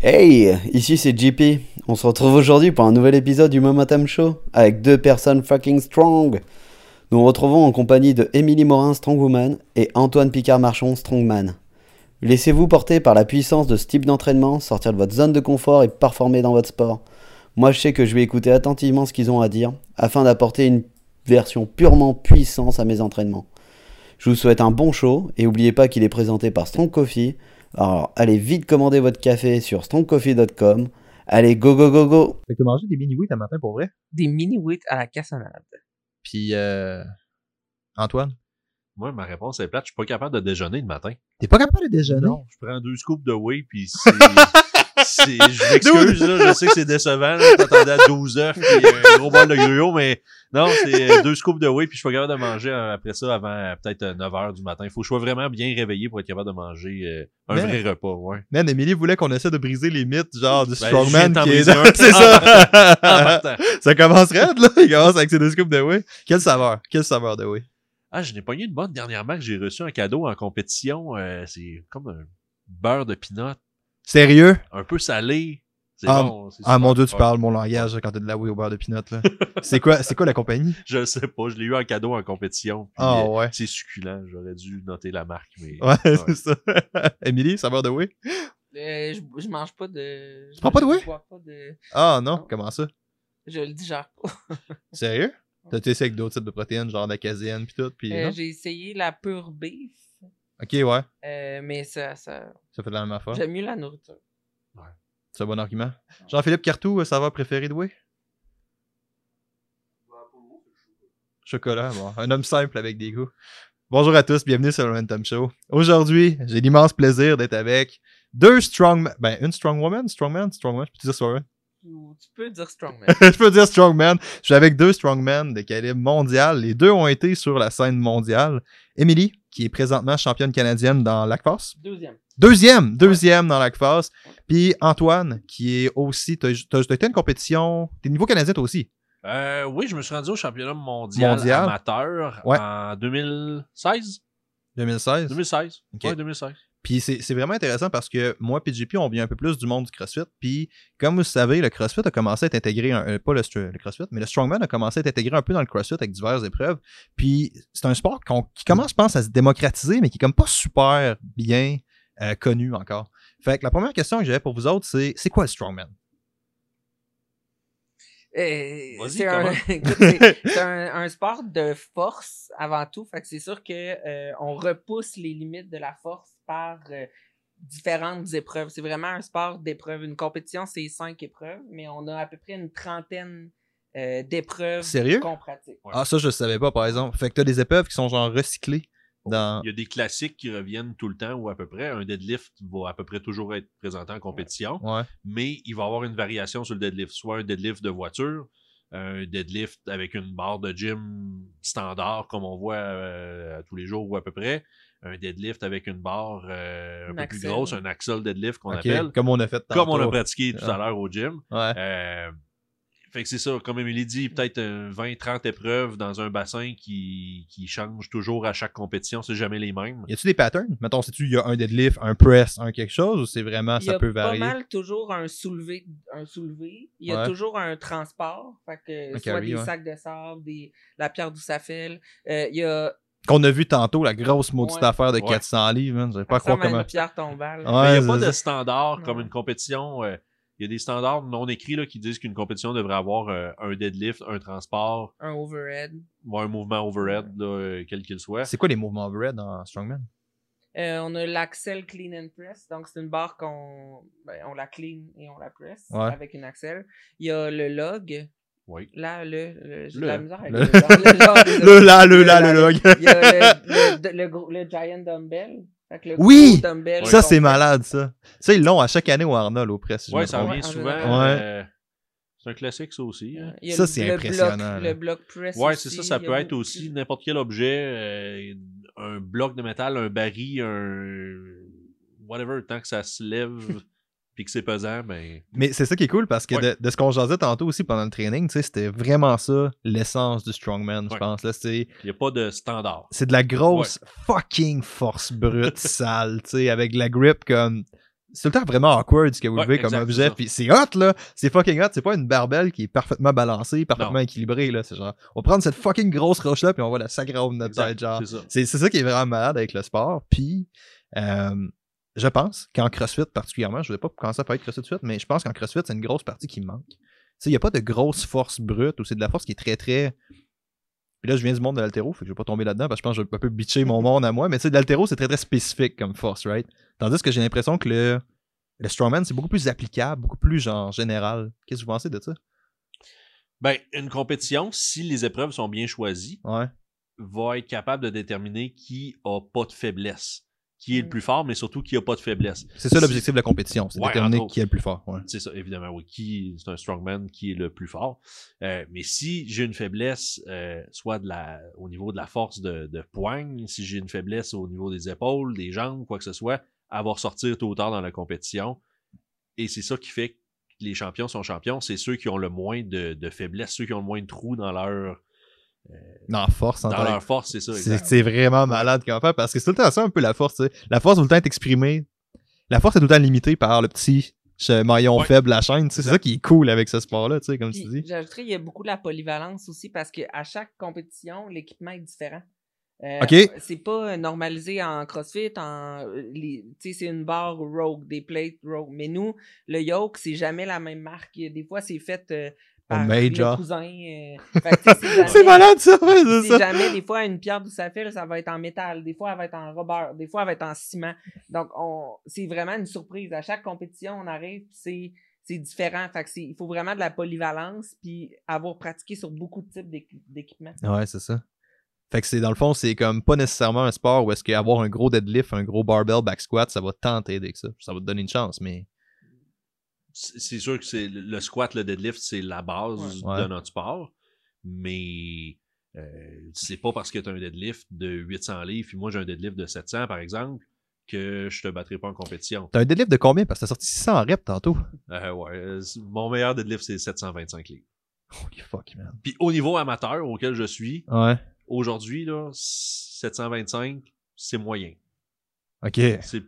Hey, ici c'est JP. On se retrouve aujourd'hui pour un nouvel épisode du Momentum Show avec deux personnes fucking strong. Nous nous retrouvons en compagnie de Émilie Morin Strongwoman et Antoine Picard-Marchon Strongman. Laissez-vous porter par la puissance de ce type d'entraînement, sortir de votre zone de confort et performer dans votre sport. Moi je sais que je vais écouter attentivement ce qu'ils ont à dire afin d'apporter une version purement puissance à mes entraînements. Je vous souhaite un bon show et n'oubliez pas qu'il est présenté par Strong Coffee. Alors allez vite commander votre café sur strongcoffee.com. Allez go go go go Fait que t'as mangé des mini-wheats un matin pour vrai? Des mini-wheats à la cassonade. Puis, euh, Antoine? Moi, ma réponse est plate. Je suis pas capable de déjeuner le matin. T'es pas capable de déjeuner? Non, je prends deux scoops de whey, puis c'est... je m'excuse, je sais que c'est décevant, t'attendais à 12 œufs, puis un gros bol de gruau, mais non, c'est euh, deux scoops de whey, puis je suis pas capable de manger euh, après ça avant euh, peut-être euh, 9 heures du matin. Il faut que je sois vraiment bien réveillé pour être capable de manger euh, un vrai repas, ouais. Man, Emily voulait qu'on essaie de briser les mythes, genre du Ben, strongman qui est... C'est ça! partant. ça commence raide, là. Il commence avec ses deux scoops de whey. Quelle saveur? Quelle saveur de whey? Ah, je n'ai pogné une bonne dernièrement que j'ai reçu un cadeau en compétition. euh, c'est comme un beurre de pinot, Sérieux? un peu salé. C'est Ah, bon. Ah, mon dieu, tu parles mon langage quand t'as de la whey au beurre de pinot, là. c'est quoi, c'est quoi la compagnie? Je le sais pas, je l'ai eu en cadeau en compétition. Ah, euh, ouais. C'est succulent, j'aurais dû noter la marque, mais. Ouais, Ouais. c'est ça. Emily, saveur de whey? Euh, je, je mange pas de. Tu prends pas de whey? Je bois pas de. Ah, non. Non. Comment ça? Je le digère pas. Sérieux? T'as essayé avec d'autres types de protéines, genre la caséine pis tout, pis Euh? J'ai essayé la pure beef, Ok, ouais. euh, mais ça, ça... Ça fait de la même affaire. j'aime mieux la nourriture. C'est un bon argument. Jean-Philippe Cartou, euh, saveur préférée de whey? Chocolat, bon. Un homme simple avec des goûts. Bonjour à tous, bienvenue sur le Momentum Show. Aujourd'hui, j'ai l'immense plaisir d'être avec deux strong... Ben, une strong woman, strongman, strongman, je peux dire strongman? Ou tu peux dire strongman. je peux dire strongman. Je suis avec deux strongmen de calibre mondial. Les deux ont été sur la scène mondiale. Emily, qui est présentement championne canadienne dans l'ACFAS. Deuxième. Deuxième, deuxième dans l'ACFAS. Puis Antoine, qui est aussi... T'as été à une compétition... T'es niveau canadien toi aussi. Euh, oui, je me suis rendu au championnat mondial, Mondial? amateur Ouais. en 2016. 2016. 2016. Ok. Ouais, 2016. Puis c'est vraiment intéressant parce que moi JP, on vient un peu plus du monde du CrossFit. Puis comme vous savez, le CrossFit a commencé à être pas le, le CrossFit, mais le Strongman a commencé à être intégré un peu dans le CrossFit avec diverses épreuves. Puis c'est un sport qui commence, je pense, à se démocratiser, mais qui est comme pas super bien euh, connu encore. Fait que la première question que j'avais pour vous autres, c'est c'est quoi le Strongman? Euh, c'est un, sport de force avant tout. Fait que c'est sûr que euh, on repousse les limites de la force par euh, différentes épreuves. C'est vraiment un sport d'épreuves. Une compétition, c'est cinq épreuves, mais on a à peu près une trentaine euh, d'épreuves qu'on pratique. Ouais. Ah, ça, je savais pas, par exemple. Fait que t'as des épreuves qui sont genre recyclées dans. Il y a des classiques qui reviennent tout le temps ou à peu près. Un deadlift va à peu près toujours être présenté en compétition, Ouais. mais il va y avoir une variation sur le deadlift. Soit un deadlift de voiture, un deadlift avec une barre de gym standard comme on voit euh, à tous les jours ou à peu près. Un deadlift avec une barre euh, un peu plus axle. grosse, un axle deadlift qu'on appelle. Comme on a fait Comme on a pratiqué tout Ah. à l'heure au gym. Ouais. Euh, fait que c'est ça, comme Émilie dit, peut-être 20-30 épreuves dans un bassin qui, qui change toujours à chaque compétition, c'est jamais les mêmes. Y a-tu des patterns? Mettons, sais-tu, il y a un deadlift, un press, un quelque chose, ou c'est vraiment, Il y ça a peut pas varier? mal toujours un soulevé, un soulevé. Il y a Ouais. toujours un transport. Fait que Un soit carry, des ouais. sacs de sable, des, la pierre d'où ça fait. Euh, il y a Qu'on a vu tantôt, la grosse maudite Ouais. affaire de Ouais. 400 livres, man. J'avais pas à ça croire comment. une pierre tombale. Ouais, Mais il n'y a pas de ça. standard comme une compétition. euh, Il y a des standards non écrits là, qui disent qu'une compétition devrait avoir euh, un deadlift, un transport, Un overhead. ou un mouvement overhead, là, euh, quel qu'il soit. C'est quoi les mouvements overhead dans Strongman? Euh, on a l'Axel Clean and Press. Donc, c'est une barre qu'on ben, on la clean et on la press Ouais. avec une Axel. Il y a le log. Oui. Là, le. le Le. la misère avec Le- le, log, le log, désolé. Le là, le Le là, là, le log. Il y a le, le, le, gros- le Giant Dumbbell. Oui! dumbbell Ça, c'est malade, ça. Ça, ils l'ont à chaque année au Arnold, au press. si Ouais, ça revient Ouais, en souvent. général. euh, c'est un classique, ça aussi. hein. Ça, c'est impressionnant, bloc- là. le bloc press. Ouais, aussi, c'est ça, ça peut être beaucoup- aussi n'importe quel objet, euh, un bloc de métal, un baril, un whatever, tant que ça se lève puis que c'est pesant, ben Mais c'est ça qui est cool parce que Ouais. de, de ce qu'on jasait tantôt aussi pendant le training, tu sais, c'était vraiment ça l'essence du strongman, je Ouais. pense. Là, il n'y a pas de standard. c'est de la grosse fucking force brute sale, tu sais, avec de la grip comme c'est le temps vraiment awkward ce que vous levez comme objet. Puis c'est hot, là. C'est fucking hot. C'est pas une barbelle qui est parfaitement balancée, parfaitement Non. équilibrée, là. C'est genre, on va prendre cette fucking grosse roche-là, puis on va la sacrer au de notre Exact, tête, genre. C'est ça. Ça qui est vraiment malade avec le sport. Puis, euh, je pense qu'en CrossFit particulièrement, je ne vais pas commencer à parler de CrossFit de suite, mais je pense qu'en CrossFit, c'est une grosse partie qui manque. Il n'y a pas de grosse force brute ou c'est de la force qui est très, très. Puis là, je viens du monde de l'altéro, fait que je vais pas tomber là-dedans parce que je pense que je vais un peu bitcher mon monde à moi, mais tu sais, de l'altéro, c'est très, très spécifique comme force, right? Tandis que j'ai l'impression que le, le strongman, c'est beaucoup plus applicable, beaucoup plus genre général. Qu'est-ce que vous pensez de ça? Ben, une compétition, si les épreuves sont bien choisies, Ouais. va être capable de déterminer qui a pas de faiblesse. Qui est le Mm. plus fort, mais surtout qui a pas de faiblesse. C'est ça l'objectif de la compétition, c'est de Ouais, déterminer qui est le plus fort. Ouais. C'est ça, évidemment, oui. Qui, c'est un strongman qui est le plus fort. Euh, mais si j'ai une faiblesse, euh, soit de la, au niveau de la force de, de poigne, si j'ai une faiblesse au niveau des épaules, des jambes, quoi que ce soit, elle va ressortir tôt ou tard dans la compétition. Et c'est ça qui fait que les champions sont champions. C'est ceux qui ont le moins de, de faiblesse, ceux qui ont le moins de trous dans leur, Dans la force, en dans que- leur force, c'est ça. C'est vraiment malade comment faire parce que c'est tout le temps ça un peu la force. La force tout le temps est exprimée. La force est tout le temps limitée par le petit ce maillon Ouais. faible la chaîne. C'est ça qui est cool avec ce sport-là, tu sais, comme Puis, tu dis. J'ajouterais, il y a beaucoup de la polyvalence aussi parce qu'à chaque compétition, l'équipement est différent. Euh, Ok. C'est pas normalisé en CrossFit, en euh, tu sais, c'est une barre Rogue, des plates Rogue. Mais nous, le yoke, c'est jamais la même marque. Des fois, c'est fait euh, par Major. le cousin. euh, c'est malade ça, ouais, c'est ça. jamais, des fois, une pierre fait, là, ça va être en métal. Des fois, elle va être en rubber. Des fois, elle va être en ciment. Donc, on, c'est vraiment une surprise. À chaque compétition, on arrive, c'est, c'est différent. Fait que c'est, il faut vraiment de la polyvalence, puis avoir pratiqué sur beaucoup de types d'équi- d'équipements. Ouais, c'est ça. Fait que c'est dans le fond, c'est comme pas nécessairement un sport où est-ce qu'avoir un gros deadlift, un gros barbell back squat, ça va tant t'aider que ça. Ça va te donner une chance, mais. C'est sûr que c'est le squat, le deadlift, c'est la base Ouais. de notre sport, mais euh, c'est pas parce que tu as un deadlift de 800 livres, puis moi j'ai un deadlift de 700 par exemple, que je te battrai pas en compétition. T'as un deadlift de combien? Parce que t'as sorti 600 reps tantôt. Euh, ouais, mon meilleur deadlift c'est 725 livres. Holy fuck, man. Puis au niveau amateur auquel je suis, Ouais. aujourd'hui, là, 725, c'est moyen. Ok. C'est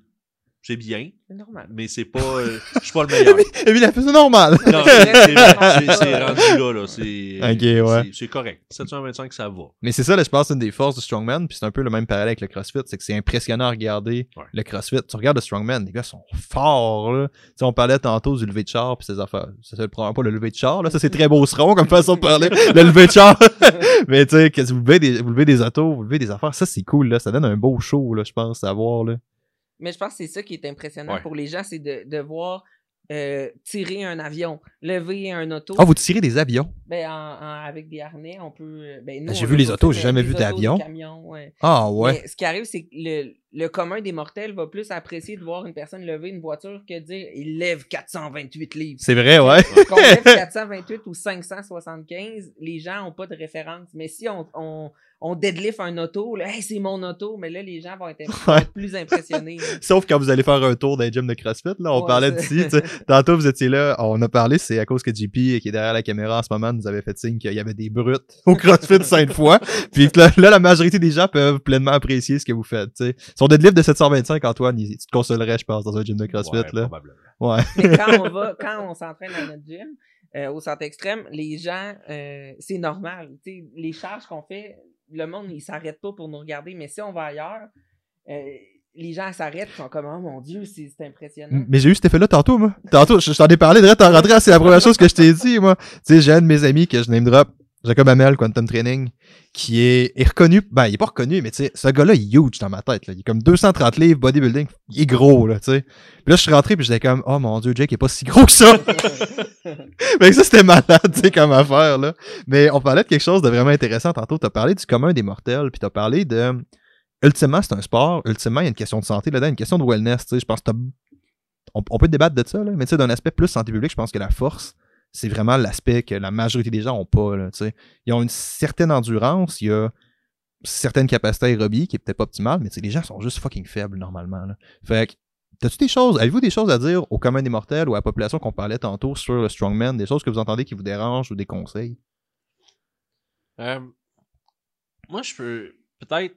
c'est bien, C'est normal. mais c'est pas. euh, je suis pas le meilleur. Émile a fait ça normal. Non, c'est c'est- c'est- c'est rendu là, là. C'est Ok, ouais. c'est- c'est correct. 725, ça va. Mais c'est ça, là, je pense, une des forces du Strongman, puis c'est un peu le même parallèle avec le CrossFit, c'est que c'est impressionnant à regarder Ouais. le CrossFit. Tu regardes le Strongman, les gars sont forts, là. Tu sais, on parlait tantôt du lever de char, puis ces affaires. Ça, c'est probablement pas le lever de char, là. Ça, c'est très beau seron comme façon de parler. le lever de char. Mais tu sais, que vous levez des, vous levez des autos, vous levez des affaires, ça, c'est cool, là. Ça donne un beau show, là, je pense, à voir, là. Mais je pense que c'est ça qui est impressionnant Ouais. pour les gens, c'est de, de voir euh, tirer un avion, lever un auto. Ah, vous tirez des avions? Ben, en- en- avec des harnais, on peut. euh, Ben, nous, J'ai vu les autos, j'ai mais jamais vu d'avion. des camions, ouais. Ah, ouais. Mais ce qui arrive, c'est que le, le commun des mortels va plus apprécier de voir une personne lever une voiture que de dire il lève 428 livres. C'est vrai, ouais. Qu'on lève 428 ou 575, les gens n'ont pas de référence. Mais si on, on, on deadlift un auto, là, Hey, c'est mon auto, mais là, les gens vont être, Ouais. plus impressionnés. Sauf quand vous allez faire un tour les gyms de CrossFit, là, on Ouais, parlait d'ici, tu sais. Tantôt, vous étiez là, on a parlé, c'est à cause que JP, qui est derrière la caméra en ce moment, nous avait fait signe qu'il y avait des brutes au CrossFit cinq fois. Puis que là, là, la majorité des gens peuvent pleinement apprécier ce que vous faites, tu sais. Son deadlift de 725, Antoine, il- tu te consolerais, je pense, dans un gym de CrossFit, Ouais, là. probablement. Ouais. Mais quand on va, quand on s'entraîne dans notre gym, euh, au centre extrême, les gens, euh, c'est normal. Tu sais, les charges qu'on fait, le monde, il s'arrête pas pour nous regarder. Mais si on va ailleurs, euh, les gens s'arrêtent, sont comme, oh mon Dieu, c'est impressionnant. Mais j'ai eu cet effet-là tantôt, moi. Tantôt, je, je t'en ai parlé, direct en rentrant, c'est la première chose que je t'ai dit, moi. Tu sais, j'ai un de mes amis que je name drop, Jacob Hamel, Quantum Training, qui est, est reconnu, ben, il est pas reconnu, mais tu sais, ce gars-là, il est huge dans ma tête, là. Il est comme 230 livres, bodybuilding, il est gros, là, tu sais. Puis là, je suis rentré, puis j'étais comme, oh mon dieu, Jake il est pas si gros que ça. mais ça, c'était malade, tu sais, comme affaire, là. Mais on parlait de quelque chose de vraiment intéressant tantôt. T'as parlé du commun des mortels, puis t'as parlé de, ultimement, c'est un sport. Ultimement, il y a une question de santé là-dedans, une question de wellness, tu sais. Je pense que t'as on, on peut débattre de ça, là, mais tu sais, d'un aspect plus santé publique, je pense que la force, c'est vraiment l'aspect que la majorité des gens ont pas. Là. Ils ont une certaine endurance, il y a certaines capacités aérobie qui est peut-être pas optimale, mais les gens sont juste fucking faibles normalement. Là. Fait que, t'as-tu des choses, avez-vous des choses à dire au commun des mortels ou à la population qu'on parlait tantôt sur le strongman, des choses que vous entendez qui vous dérangent ou des conseils? Euh, moi, je peux peut-être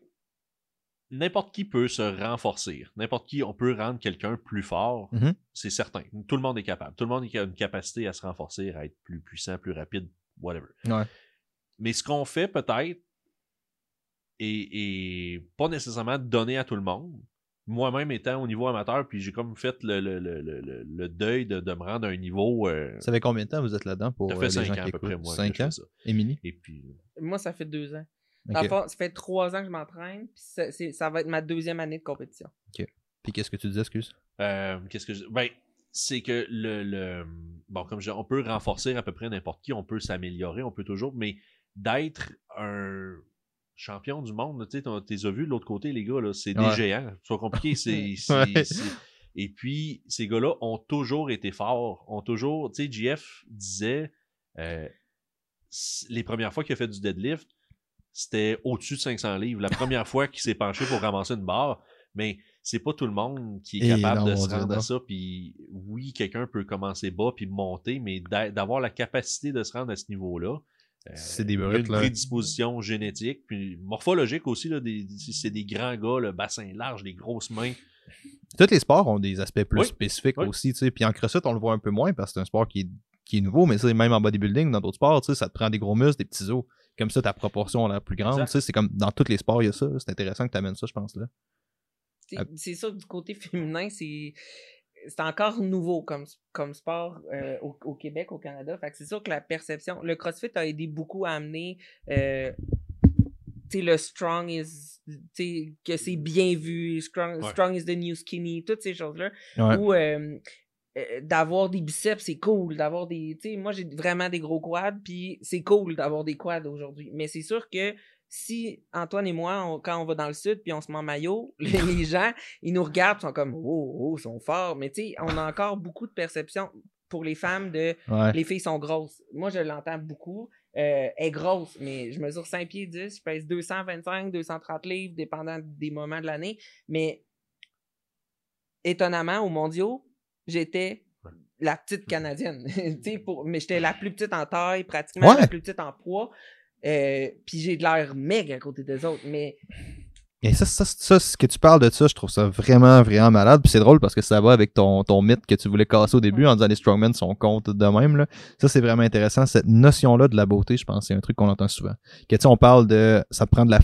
n'importe qui peut se renforcer. N'importe qui, on peut rendre quelqu'un plus fort. Mhm. C'est certain. Tout le monde est capable. Tout le monde a une capacité à se renforcer, à être plus puissant, plus rapide, whatever. Ouais. Mais ce qu'on fait peut-être est, est pas nécessairement donné à tout le monde. Moi-même étant au niveau amateur, puis j'ai comme fait le, le, le, le, deuil de, de me rendre à un niveau. Euh, Ça fait combien de temps vous êtes là-dedans pour ça euh, fait les 5 gens ans à qui peu près, moi. 5 que je ans? Émilie? Et puis, Moi, ça fait deux ans. Ok. Dans le fond, ça fait trois ans que je m'entraîne, puis ça, c'est- ça va être ma deuxième année de compétition. Puis qu'est-ce que tu disais, excuse? Euh, Qu'est-ce que je... Ben, c'est que le, le. Bon, comme je dis, on peut renforcer à peu près n'importe qui, on peut s'améliorer, on peut toujours, mais d'être un champion du monde, tu sais, as vu de l'autre côté, les gars, là, c'est des géants. C'est pas compliqué, c'est. c'est- Ouais. c'est- Et puis, ces gars-là ont toujours été forts, ont toujours. Tu sais, JF disait, euh, les premières fois qu'il a fait du deadlift, c'était au-dessus de 500 livres. La première fois qu'il s'est penché pour ramasser une barre, mais c'est pas tout le monde qui est Et capable non, de se rendre à ça. Puis oui, quelqu'un peut commencer bas puis monter, mais d'a- d'avoir la capacité de se rendre à ce niveau-là. euh, C'est des brutes, une là. prédisposition génétique, puis morphologique aussi. C'est des grands gars, le bassin large, des grosses mains. Tous les sports ont des aspects plus Oui. spécifiques Oui. aussi, tu sais. Puis en CrossFit, on le voit un peu moins parce que c'est un sport qui est, qui est nouveau, mais même en bodybuilding, dans d'autres sports, tu sais, ça te prend des gros muscles, des petits os. Comme ça, ta proportion a l'air plus grande, tu sais. C'est comme dans tous les sports, il y a ça. C'est intéressant que tu amènes ça, je pense, là. C'est- Ah. C'est sûr que du côté féminin, c'est c'est encore nouveau comme, comme sport euh, au, au Québec, au Canada. Fait que c'est sûr que la perception. Le CrossFit a aidé beaucoup à amener euh, tu sais, le strong is. tu sais, que c'est bien vu, strong, Ouais. strong is the new skinny, toutes ces choses-là. Ouais. Euh, euh, d'avoir des biceps, c'est cool. D'avoir des. Tu sais, moi, j'ai vraiment des gros quads, puis c'est cool d'avoir des quads aujourd'hui. Mais c'est sûr que si Antoine et moi, on- quand on va dans le sud, puis on se met en maillot, les, gens, ils nous regardent, ils sont comme, oh, oh, ils sont forts. Mais tu sais, on a encore beaucoup de perceptions pour les femmes de Ouais. les filles sont grosses. Moi, je l'entends beaucoup. Euh, elle est grosse, mais je mesure 5 pieds 10, je pèse 225, 230 livres, dépendant des moments de l'année. Mais étonnamment, aux mondiaux, j'étais la petite Canadienne. Tu sais, pour, mais j'étais la plus petite en taille, pratiquement Ouais. la plus petite en poids. Euh, Puis j'ai de l'air méga à côté des autres. Mais Et ça, ça, ça, ce que tu parles de ça, je trouve ça vraiment, vraiment malade. Puis c'est drôle parce que ça va avec ton, ton mythe que tu voulais casser au début en disant les strongmen sont contre de même. Là. Ça, c'est vraiment intéressant. Cette notion-là de la beauté, je pense, c'est un truc qu'on entend souvent. Que tu sais, on parle de ça prend de la.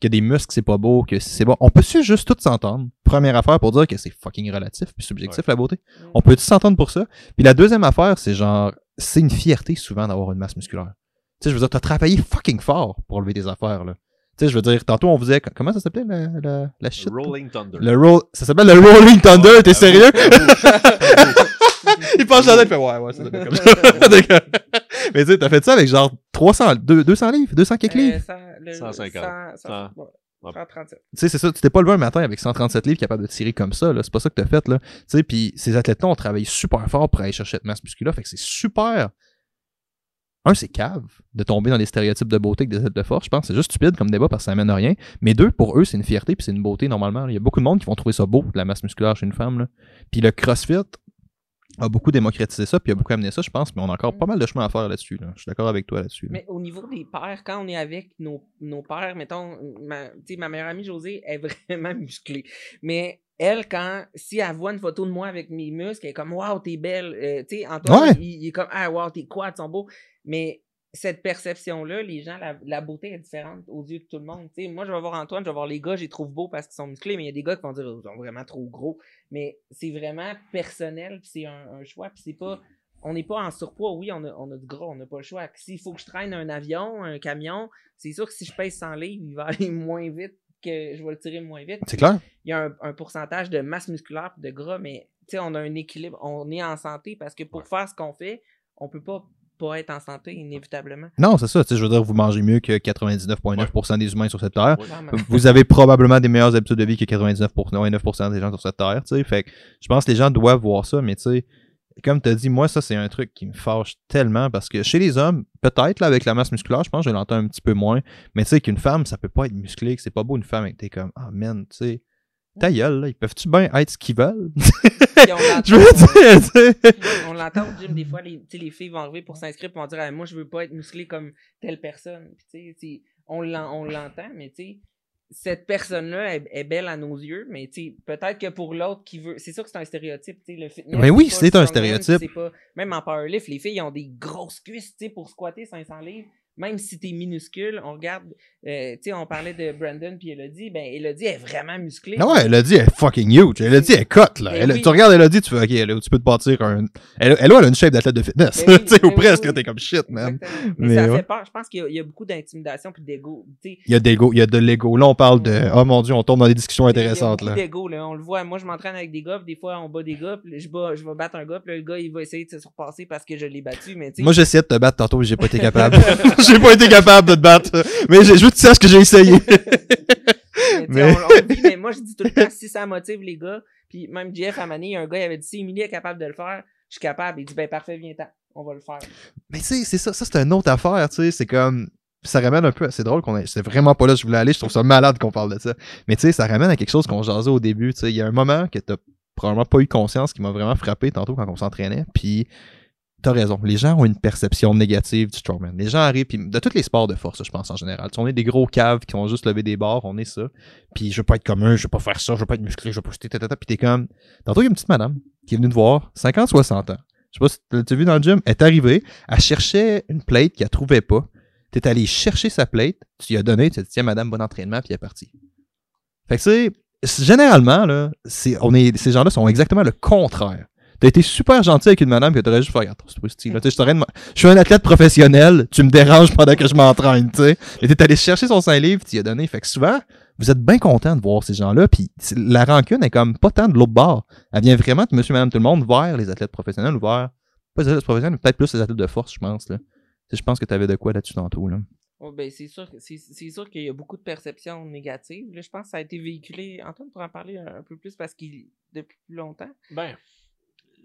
Que des muscles, c'est pas beau, que c'est bon. On peut-tu juste tout s'entendre? Première affaire pour dire que c'est fucking relatif puis subjectif la beauté. On peut s'entendre pour ça? Puis la deuxième affaire, c'est genre, c'est une fierté souvent d'avoir une masse musculaire. Tu sais, je veux dire, t'as travaillé fucking fort pour lever des affaires, là. Tu sais, je veux dire, tantôt on faisait, comment ça s'appelait la, la, la shit? Rolling Thunder. Le roll, ça s'appelle le Rolling Thunder, t'es sérieux? il penche la tête, il fait ouais, ouais, ça doit être comme ça. D'accord. Mais tu sais, t'as fait ça avec genre 300, deux- 200 livres, 200 quelques livres? Euh, cent- le- 150. 100, 100, Cent. ouais, Ouais. 137. Tu sais, c'est ça, tu t'es pas levé un matin avec 137 livres capable de tirer comme ça, là. C'est pas ça que t'as fait, là. Tu sais, puis ces athlètes-là ont travaillé super fort pour aller chercher cette masse musculaire, fait que c'est super. Un, c'est cave de tomber dans les stéréotypes de beauté avec des athlètes de force. Je pense que c'est juste stupide comme débat parce que ça amène à rien. Mais deux, pour eux, c'est une fierté puis c'est une beauté normalement. Il y a beaucoup de monde qui vont trouver ça beau, de la masse musculaire chez une femme. Là. Puis le CrossFit a beaucoup démocratisé ça puis a beaucoup amené ça, je pense, mais on a encore pas mal de chemin à faire là-dessus. Là. Je suis d'accord avec toi là-dessus. là. Mais au niveau des pères, quand on est avec nos, nos pères, mettons, ma, tu sais, ma meilleure amie Josée est vraiment musclée. Mais elle, quand, si elle voit une photo de moi avec mes muscles, elle est comme, waouh, t'es belle. Euh, tu sais, Antoine, Ouais. il, il est comme, ah, waouh, tes quads sont beaux. Mais cette perception-là, les gens, la, la beauté est différente aux yeux de tout le monde. Moi, je vais voir Antoine, je vais voir les gars, je les trouve beaux parce qu'ils sont musclés, mais il y a des gars qui vont dire, ils sont vraiment trop gros. Mais c'est vraiment personnel, puis c'est un, un choix, puis c'est pas on n'est pas en surpoids. Oui, on a, on a du gras, on n'a pas le choix. S'il faut que je traîne un avion, un camion, c'est sûr que si je pèse 100 livres, il va aller moins vite que je vais le tirer moins vite. C'est clair? Il y a un, un pourcentage de masse musculaire de gras, mais tu sais, on a un équilibre. On est en santé parce que pour Ouais. faire ce qu'on fait, on peut pas pas être en santé inévitablement. Non, c'est ça. Tu sais, je veux dire, vous mangez mieux que 99,9% des humains sur cette terre. Ouais. Vous avez probablement des meilleures habitudes de vie que 99%, 9% des gens sur cette terre, tu sais. Fait que je pense que les gens doivent voir ça, mais tu sais, comme tu as dit, moi, ça, c'est un truc qui me fâche tellement parce que chez les hommes, peut-être, là, avec la masse musculaire, je pense que je l'entends un petit peu moins, mais tu sais, qu'une femme, ça peut pas être musclé, que c'est pas beau une femme et que t'es comme, ah, man, tu sais, ta gueule, là, ils peuvent-tu bien être ce qu'ils veulent? On l'entend, je veux dire, tu sais. on l'entend au gym des fois, les, les filles vont arriver pour s'inscrire et vont dire Ah, Moi, je veux pas être musclé comme telle personne. Puis, on l'en- on l'entend, mais tu sais, cette personne-là est, est belle à nos yeux, mais peut-être que pour l'autre qui veut. C'est sûr que c'est un stéréotype, tu sais, le fitness. Mais oui, pas c'est un stéréotype. Pas... Même en powerlift, les filles ont des grosses cuisses, pour squatter 500 livres. Même si t'es minuscule, on regarde, euh, tu sais, on parlait de Brandon puis Elodie, ben Elodie est vraiment musclée. Ah ouais, elle est fucking huge. Elle a dit, elle est cut, là. Ben Elle- oui. Tu regardes, dit, tu fais, ok, elle- tu peux te bâtir un. Elle, elle, elle a une shape d'athlète de fitness. Ben oui, tu sais, ou ben presque, oui, t'es comme shit, man. Exactement. Mais, Mais ça ouais. fait peur. Je pense qu'il y a- il y, a beaucoup d'intimidation puis d'ego. Tu sais, Il y a d'ego, il y a de l'ego. Là, on parle de, oh mon dieu, on tombe dans des discussions intéressantes, Il y a là. d'ego, là. On le voit. Moi, je m'entraîne avec des gars, des fois, on bat des gars, puis je, bats, je vais battre un gars, puis le gars, il va essayer de se surpasser parce que je l'ai battu, mais tu sais. Moi, j'essayais de te battre tantôt, mais j'ai pas été capable. j'ai pas été capable de te battre. Mais j'ai- je veux que tu saches que j'ai essayé. Mais, tu sais, Mais- on- on dit, mais moi, je dis tout le temps, si ça motive les gars, puis même Jeff à Mané, il y a un gars, il avait dit, si Emily est capable de le faire, je suis capable. Il dit, ben parfait, viens-t'en, on va le faire. Mais tu sais, c'est ça, ça c'est une autre affaire, tu sais, c'est comme ça ramène un peu, c'est drôle qu'on ait, c'est vraiment pas là que je voulais aller, je trouve ça malade qu'on parle de ça. Mais tu sais, ça ramène à quelque chose qu'on jasait au début, tu sais, il y a un moment que t'as probablement pas eu conscience qui m'a vraiment frappé tantôt quand on s'entraînait, puis t'as raison, les gens ont une perception négative du strongman. Les gens arrivent, puis de tous les sports de force, je pense en général. On est des gros caves qui vont juste lever des barres, on est ça. Puis je veux pas être comme eux, je veux pas faire ça, je veux pas être musclé, je veux pas jeter, tatata, puis t'es comme... Tantôt, il y a une petite madame qui est venue te voir, 50-60 ans. Je sais pas si tu l'as vu dans le gym, elle est arrivée, elle cherchait une plate qu'elle trouvait pas. T'es allé chercher sa plate, tu lui as donné, tu as dit tiens madame, bon entraînement, puis elle est partie. Fait que sais, généralement, là, c'est, on est, ces gens-là sont exactement le contraire. T'as été super gentil avec une madame que t'aurais juste fait, regarde, c'est pas style, là, je t'aurais de- je suis un athlète professionnel, tu me déranges pendant que je m'entraîne, tu sais. Et t'es allé chercher son 5 livres, tu lui as donné. Fait que souvent, vous êtes bien content de voir ces gens-là, puis la rancune est comme pas tant de l'autre bord. Elle vient vraiment de monsieur, madame, tout le monde vers les athlètes professionnels ou vers, pas les athlètes professionnels, mais peut-être plus les athlètes de force, je pense, là. Je pense que t'avais de quoi là-dessus tantôt, là. Ouais, ben, c'est sûr, que- c'est, c'est sûr qu'il y a beaucoup de perceptions négatives. Là, je pense que ça a été véhiculé. Antoine pourra en parler un, un peu plus parce qu'il depuis plus longtemps. Ben,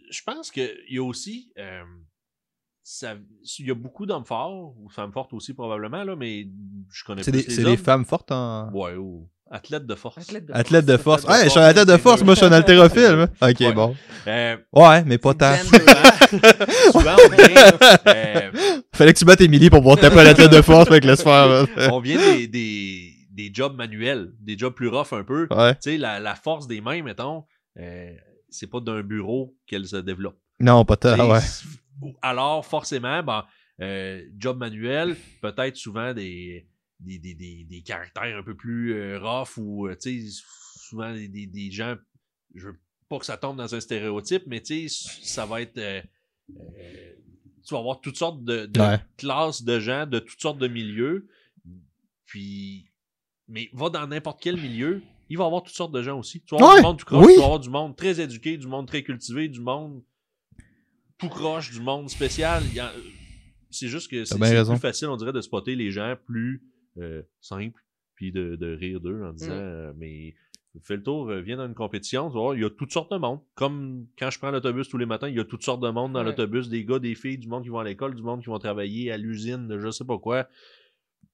je pense qu'il y a aussi. euh, ça, il y a beaucoup d'hommes forts, ou femmes fortes aussi probablement, là, mais je connais C'est plus des, les c'est des femmes fortes en. Ouais, ou athlètes de force. Athlète de Athlètes de force. Athlète de Ouais, je suis un athlète de force, moi je suis un haltérophile. moi. Ok, Ouais. bon. Euh, Ouais, mais pas tant. souvent, on vient, euh, Fallait que tu battes Emily pour pouvoir taper un athlète de force, fait que laisse faire. man. on vient des, des, des jobs manuels, des jobs plus rough un peu. Ouais. Tu sais, la, la force des mains, mettons, euh, c'est pas d'un bureau qu'elle se développe. Non, pas tant, ouais. Alors, forcément, ben, euh, job manuel, peut-être souvent des, des, des, des, des caractères un peu plus euh, rough ou, euh, tu sais, souvent des, des, des gens, je veux pas que ça tombe dans un stéréotype, mais tu sais, ça va être. euh, euh, tu vas avoir toutes sortes de, de Ouais. classes de gens, de toutes sortes de milieux. Puis, mais va dans n'importe quel milieu, il va y avoir toutes sortes de gens aussi. Tu vas avoir Ouais, du monde tout croche, oui. tu vas avoir du monde très éduqué, du monde très cultivé, du monde tout croche, du monde spécial. A- C'est juste que c'est plus facile, on dirait, de spotter les gens plus euh, simples, puis de, de rire d'eux en disant Mm. euh, mais fais le tour, euh, viens dans une compétition, tu vas voir, il y a toutes sortes de monde. Comme quand je prends l'autobus tous les matins, il y a toutes sortes de monde dans Ouais. l'autobus, des gars, des filles, du monde qui vont à l'école, du monde qui vont travailler à l'usine, de je sais pas quoi.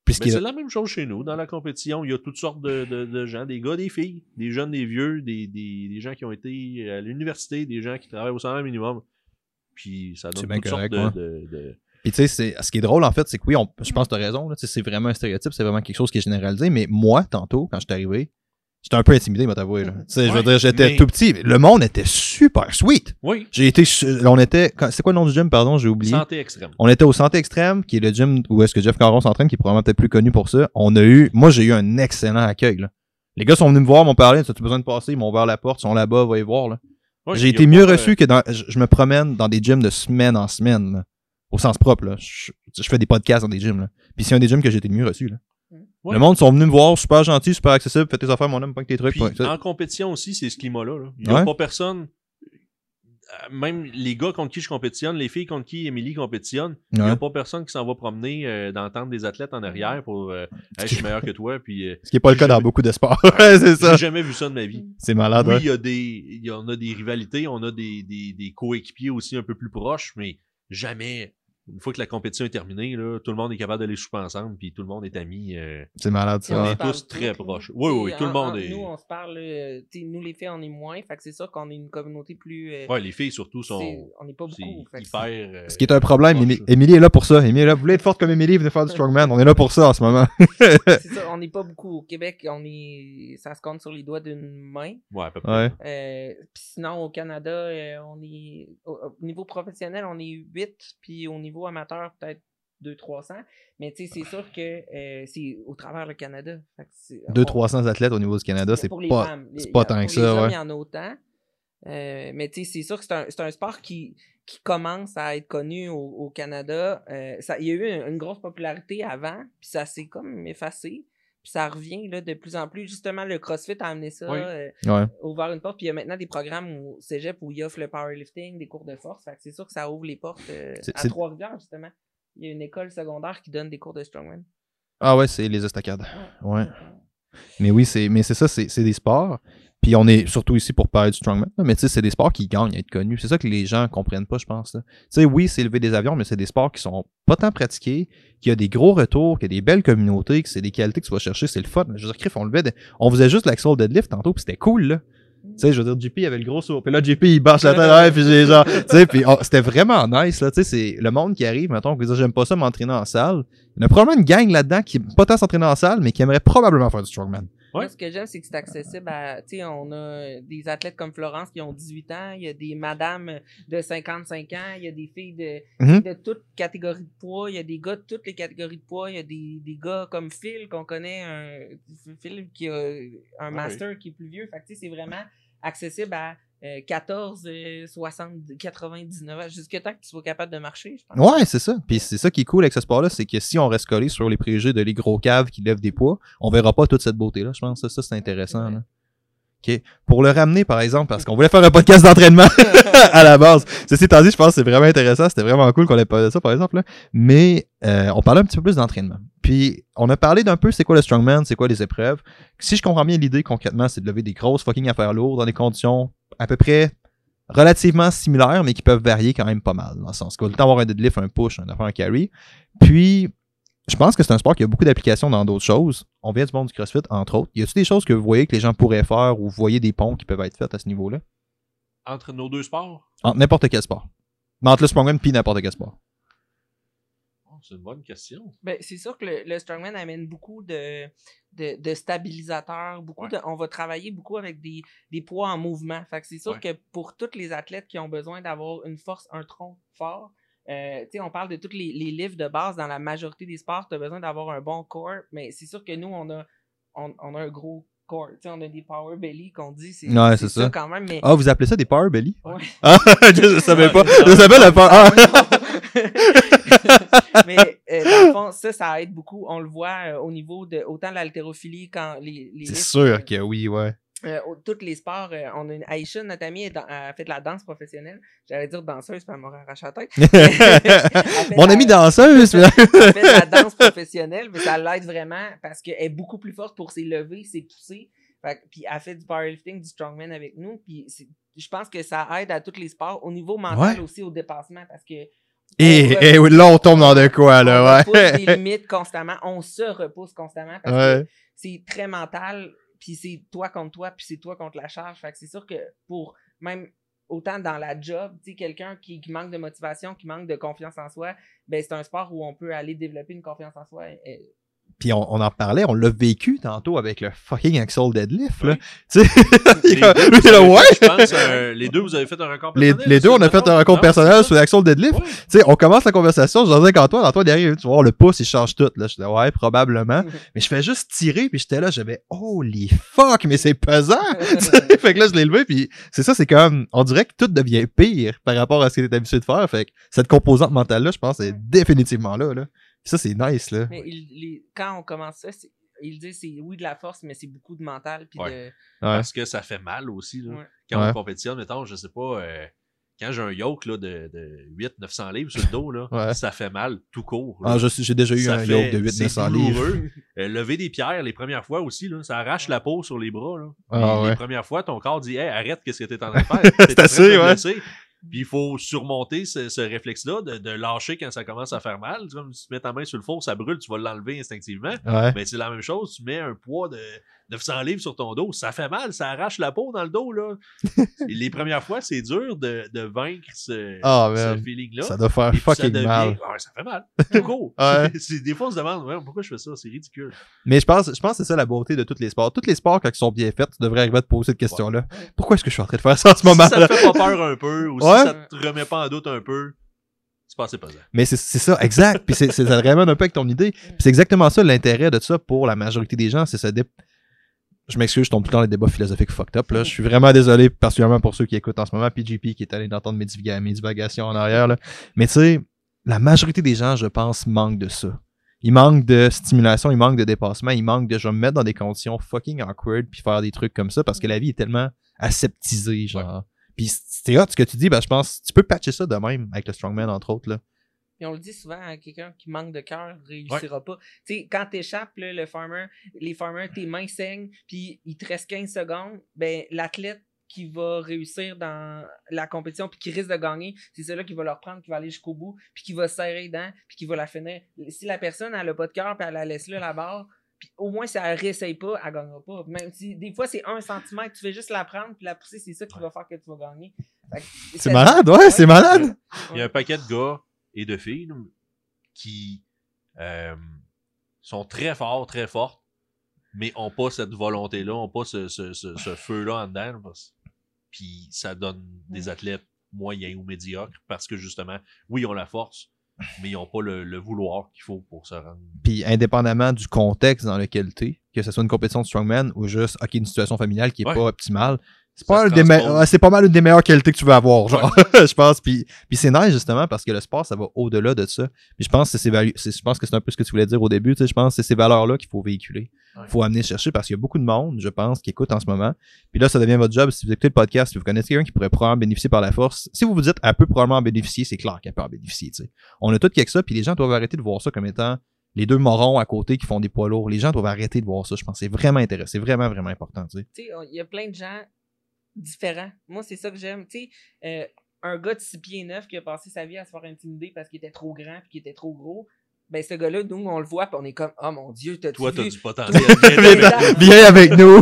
Mais c'est la même chose chez nous. Dans la compétition, il y a toutes sortes de, de- de gens, des gars, des filles, des jeunes, des vieux, des, des, des gens qui ont été à l'université, des gens qui travaillent au salaire minimum. Puis ça donne toutes correct, sortes de, de- de- Puis tu sais, ce qui est drôle en fait, c'est que oui, on- je pense que raison. tu sais, C'est vraiment un stéréotype, c'est vraiment quelque chose qui est généralisé. Mais moi, tantôt, quand je suis arrivé, j'étais un peu intimidé, moi t'avouer. sais, je veux Ouais, dire, j'étais mais- tout petit. Le monde était super sweet. Oui, J'ai été, on était, c'est quoi le nom du gym, pardon, j'ai oublié. santé extrême. On était au Santé Extrême, qui est le gym où est-ce que Jeff Caron s'entraîne, qui est probablement peut-être plus connu pour ça. On a eu, moi j'ai eu un excellent accueil. Là. Les gars sont venus me voir, m'ont parlé, as-tu besoin de passer, ils m'ont ouvert la porte, ils sont là-bas, va y voir. Là. Ouais, J'ai été mieux pas, euh, reçu que dans. Je, je me promène dans des gyms de semaine en semaine. là. Au sens propre, là. Je, je fais des podcasts dans des gyms, là. Puis c'est un des gyms que j'ai été le mieux reçu, là. Ouais. Le monde sont venus me voir, super gentil, super accessible, fais tes affaires, mon homme, pas que tes trucs. Puis, en compétition aussi, c'est ce climat-là. là. Il n'y a Ouais. pas personne. euh, Même les gars contre qui je compétitionne, les filles contre qui Émilie compétitionne, il n'y a pas personne qui s'en va promener euh, d'entendre des athlètes en arrière pour euh, Hey, je suis meilleur que toi. Puis, euh, Ce qui est pas le cas dans beaucoup de sports. c'est ça. j'ai jamais vu ça de ma vie. C'est malade, oui, ouais. il y a des, y en a des rivalités, on a des, des, des coéquipiers aussi un peu plus proches, mais jamais une fois que la compétition est terminée, là, tout le monde est capable d'aller souper ensemble, puis tout le monde est ami. euh, C'est malade, on on ça. se est tous très proches. Oui, oui, oui, tout le monde en- est- Nous, on se parle, euh, nous les filles, on est moins, fait que c'est sûr qu'on est une communauté plus. euh, Ouais, les filles surtout sont on n'est pas beaucoup. fait que hyper. euh, Ce qui est un problème, Émilie est là pour ça. Émilie est là. Vous voulez être forte comme Émilie, venez faire du strongman. On est là pour ça en ce moment. c'est ça, on n'est pas beaucoup. Au Québec, on est, ça se compte sur les doigts d'une main. Ouais, à peu près. Ouais. Euh, puis sinon, au Canada, euh, on est au, au niveau professionnel, on est 8, puis au niveau amateur, peut-être 200-300. Mais tu sais, c'est sûr que euh, c'est au travers le Canada. Fait que c'est- on- 200-300 athlètes au niveau du Canada, c'est pas. pas tant que ça, hommes, ouais. Il y en a autant. Euh, mais tu sais, c'est sûr que c'est un, un sport qui, qui commence à être connu au, au Canada. Euh, ça, il y a eu une, une grosse popularité avant, puis ça s'est comme effacé. Puis ça revient là, de plus en plus. Justement, le CrossFit a amené ça, Oui. euh, Ouais. ouvert une porte. Puis il y a maintenant des programmes au cégep où il offre le powerlifting, des cours de force. Fait que c'est sûr que ça ouvre les portes euh, C'est- à Trois-Rivières, justement. Il y a une école secondaire qui donne des cours de strongman. Ah ouais, c'est les estacades. Ouais. Mais oui, c'est mais c'est ça, c'est c'est des sports. Puis on est surtout ici pour parler du strongman. Mais tu sais, c'est des sports qui gagnent à être connus. C'est ça que les gens comprennent pas, je pense. Tu sais, oui, c'est lever des avions, mais c'est des sports qui sont pas tant pratiqués, qui a des gros retours, qui a des belles communautés, que c'est des qualités que tu vas chercher, c'est le fun. Je veux dire, Criff, on levait, des- on faisait juste l'axle deadlift tantôt, puis c'était cool, là. Tu sais, je veux dire, JP avait le gros sourd. Puis là, JP, il bâche la tête, ouais, puis j'ai genre, tu sais, puis oh, c'était vraiment nice, là. Tu sais, c'est le monde qui arrive, mettons, qui dit, j'aime pas ça m'entraîner en salle. Il y a probablement une gang là-dedans qui pas tant s'entraîner en salle, mais qui aimerait probablement faire du strongman. Moi, ce que j'aime, c'est que c'est accessible à. Tu sais, on a des athlètes comme Florence qui ont 18 ans, il y a des madames de 55 ans, il y a des filles de, Mhm. de toutes catégories de poids, il y a des gars de toutes les catégories de poids, il y a des, des gars comme Phil qu'on connaît, un, Phil qui a un oui. master qui est plus vieux. Fait que tu sais, c'est vraiment accessible à euh, 14, euh, 60, 99 ans, jusqu'à temps que tu sois capable de marcher, je pense. Ouais, c'est ça. Puis c'est ça qui est cool avec ce sport-là, c'est que si on reste collé sur les préjugés de les gros caves qui lèvent des poids, on verra pas toute cette beauté-là, je pense. Ça, ça c'est intéressant. là. Pour le ramener, par exemple, parce qu'on voulait faire un podcast d'entraînement à la base. Ceci étant dit, je pense que c'est vraiment intéressant. C'était vraiment cool qu'on ait parlé de ça, par exemple. là. Mais euh, on parlait un petit peu plus d'entraînement. Puis on a parlé d'un peu c'est quoi le strongman, c'est quoi les épreuves. Si je comprends bien l'idée concrètement, c'est de lever des grosses fucking affaires lourdes dans des conditions à peu près relativement similaires, mais qui peuvent varier quand même pas mal. Dans le sens qu'il va avoir un deadlift, un push, un affaire, un carry. Puis, je pense que c'est un sport qui a beaucoup d'applications dans d'autres choses. On vient du monde du CrossFit, entre autres. Y a-t-il des choses que vous voyez que les gens pourraient faire ou vous voyez des ponts qui peuvent être faits à ce niveau-là? Entre nos deux sports, Entre n'importe quel sport. Mais entre le strongman puis n'importe quel sport. C'est une bonne question. Ben, c'est sûr que le, le strongman amène beaucoup de, de, de stabilisateurs, beaucoup Ouais. de, on va travailler beaucoup avec des, des poids en mouvement. Fait que c'est sûr Ouais. que pour tous les athlètes qui ont besoin d'avoir une force, un tronc fort, euh, tu sais, on parle de tous les, les livres de base dans la majorité des sports, tu as besoin d'avoir un bon corps, mais c'est sûr que nous, on a, on, on a un gros corps. Tu sais, on a des power belly qu'on dit, c'est Ouais, c'est ça. quand même, mais... Ah, vous appelez ça des power belly? Ouais. Ah, je savais pas. Je savais le power. Ah, mais euh, dans le fond, ça, ça aide beaucoup. On le voit euh, au niveau de autant de l'haltérophilie quand les. les c'est sûr que oui, ouais. euh, tous les sports, euh, on a une Aisha, notre amie, elle, elle fait de la danse professionnelle. J'allais dire danseuse, puis elle m'aurait arraché la tête. Mon la- ami danseuse. Elle fait de la danse professionnelle, mais ça l'aide vraiment parce qu'elle est beaucoup plus forte pour ses levées, ses poussées. Fait puis elle fait du powerlifting, du strongman avec nous. Puis je pense que ça aide à tous les sports, au niveau mental Ouais. aussi, au dépassement, parce que Et, on là, on tombe dans de quoi, on là, repousse des ouais. limites constamment, on se repousse constamment parce Ouais. que c'est très mental, puis c'est toi contre toi, puis c'est toi contre la charge. Fait que c'est sûr que pour même autant dans la job, tu sais, quelqu'un qui, qui manque de motivation, qui manque de confiance en soi, ben c'est un sport où on peut aller développer une confiance en soi. Puis on, on en parlait, on l'a vécu tantôt avec le fucking Axel Deadlift, là. Oui. Tu sais, il Les est deux, est là, ouais. fait, Je pense, euh, les deux, vous avez fait un record personnel. les deux, on a fait un Non, personnel sur l'Axel Deadlift. Tu sais, on commence la conversation, je disais avec Antoine, derrière, tu voir le pouce, il change tout, là. Je disais, ouais, probablement. Mais je fais juste tirer, puis j'étais là, j'avais, holy fuck, mais c'est pesant! Fait que là, je l'ai levé, puis c'est ça, c'est comme, on dirait que tout devient pire par rapport à ce que t'es habitué de faire. Fait que cette composante mentale-là, je pense, est définitivement là, là. Ça, c'est nice, là. Mais il- les- quand on commence ça, c'est- il dit c'est oui de la force, mais c'est beaucoup de mental. Puis Ouais. de, Ouais. Parce que ça fait mal aussi. Là. Ouais. Quand Ouais. on compétitionne, mettons, je sais pas, euh, quand j'ai un yoke là, de, de 800-900 livres sur le dos, là, Ouais. ça fait mal tout court. Ah, je- j'ai déjà eu Ça un fait- yoke de 8 c'est 900 livres. Euh, lever des pierres les premières fois aussi, là, ça arrache la peau sur les bras. Là. Ah. Les premières fois, ton corps dit hey, arrête, qu'est-ce que t'es en train de faire? T'es en train de assez, ouais. Puis il faut surmonter ce, ce réflexe-là de, de lâcher quand ça commence à faire mal. Tu vois, si tu mets ta main sur le four, ça brûle, tu vas l'enlever instinctivement. Ouais. Mais c'est la même chose, tu mets un poids de 900 livres sur ton dos, ça fait mal, ça arrache la peau dans le dos. Là. Les premières fois, c'est dur de, de vaincre ce, Ah, ce feeling-là. Ça doit faire puis ça fucking devient- mal. Ouais, ça fait mal. Ouais. Des fois, on se demande ouais, pourquoi je fais ça, c'est ridicule. Mais je pense, je pense que c'est ça la beauté de tous les sports. Tous les sports, quand ils sont bien faits, tu devrais arriver à te poser cette question-là. Pourquoi est-ce que je suis en train de faire ça en ce moment si ça te fait pas peur un peu, ou si ça te remet pas en doute un peu, c'est pas. Mais c'est ça, exact. Puis c'est ça te ramène un peu avec ton idée. Puis c'est exactement ça l'intérêt de ça pour la majorité des gens, c'est ça. dé- Je m'excuse, je tombe tout le temps dans les débats philosophiques fucked up. Là. Je suis vraiment désolé, particulièrement pour ceux qui écoutent en ce moment, PGP qui est allé d'entendre mes, divaga- mes divagations en arrière. Là. Mais tu sais, la majorité des gens, je pense, manquent de ça. Ils manquent de stimulation, ils manquent de dépassement, ils manquent de je vais me mettre dans des conditions fucking awkward puis faire des trucs comme ça parce que la vie est tellement aseptisée, genre. Puis c'est hot ce que tu dis, ben je pense tu peux patcher ça de même avec le strongman entre autres là. Puis on le dit souvent à quelqu'un qui manque de cœur réussira pas. Tu sais, quand t'échappes, le farmer, les farmers, tes mains saignent, puis il te reste 15 secondes, ben l'athlète qui va réussir dans la compétition puis qui risque de gagner, c'est celui qui va leur prendre, qui va aller jusqu'au bout, puis qui va se serrer les dents, puis qui va la finir. Si la personne elle a pas de cœur puis elle la laisse là la barre, puis au moins si elle réessaye pas, elle gagnera pas. Même si des fois c'est un centimètre, tu fais juste la prendre puis la pousser, c'est ça qui va faire que tu vas gagner. C'est malade, ouais, c'est malade. Il y a un paquet de gars et de filles là, qui euh, sont très forts, très fortes, mais ont pas cette volonté-là, ont pas ce, ce, ce, ce feu-là en dedans. parce- Puis ça donne des athlètes moyens ou médiocres parce que justement, oui, ils ont la force, mais ils n'ont pas le, le vouloir qu'il faut pour se rendre. Puis indépendamment du contexte dans lequel t'es, que ce soit une compétition de strongman ou juste ok une situation familiale qui est Ouais. pas optimale, c'est pas, c'est pas mal une des meilleures qualités que tu veux avoir, genre, je pense. Puis, puis c'est nice justement parce que le sport ça va au-delà de ça. Puis je pense que c'est je pense que c'est un peu ce que tu voulais dire au début. Tu sais, je pense que c'est ces valeurs-là qu'il faut véhiculer. Ouais. faut amener chercher parce qu'il y a beaucoup de monde, je pense, qui écoute en ce moment. Puis là, ça devient votre job. Si vous écoutez le podcast, si vous connaissez quelqu'un qui pourrait probablement bénéficier par la force, si vous vous dites, elle peut probablement en bénéficier, c'est clair qu'elle peut en bénéficier. tu sais. On a tout quelque ça, puis les gens doivent arrêter de voir ça comme étant les deux morons à côté qui font des poids lourds. Les gens doivent arrêter de voir ça. Je pense que c'est vraiment intéressant. C'est vraiment, vraiment important. tu sais. Il y a plein de gens différents. Moi, c'est ça que j'aime. Tu sais, euh, un gars de 6 pieds 9 qui a passé sa vie à se faire intimider parce qu'il était trop grand puis qu'il était trop gros, ben ce gars-là, nous, on le voit puis on est comme, oh mon Dieu, t'as-tu Toi, t'as du potentiel. Viens avec nous!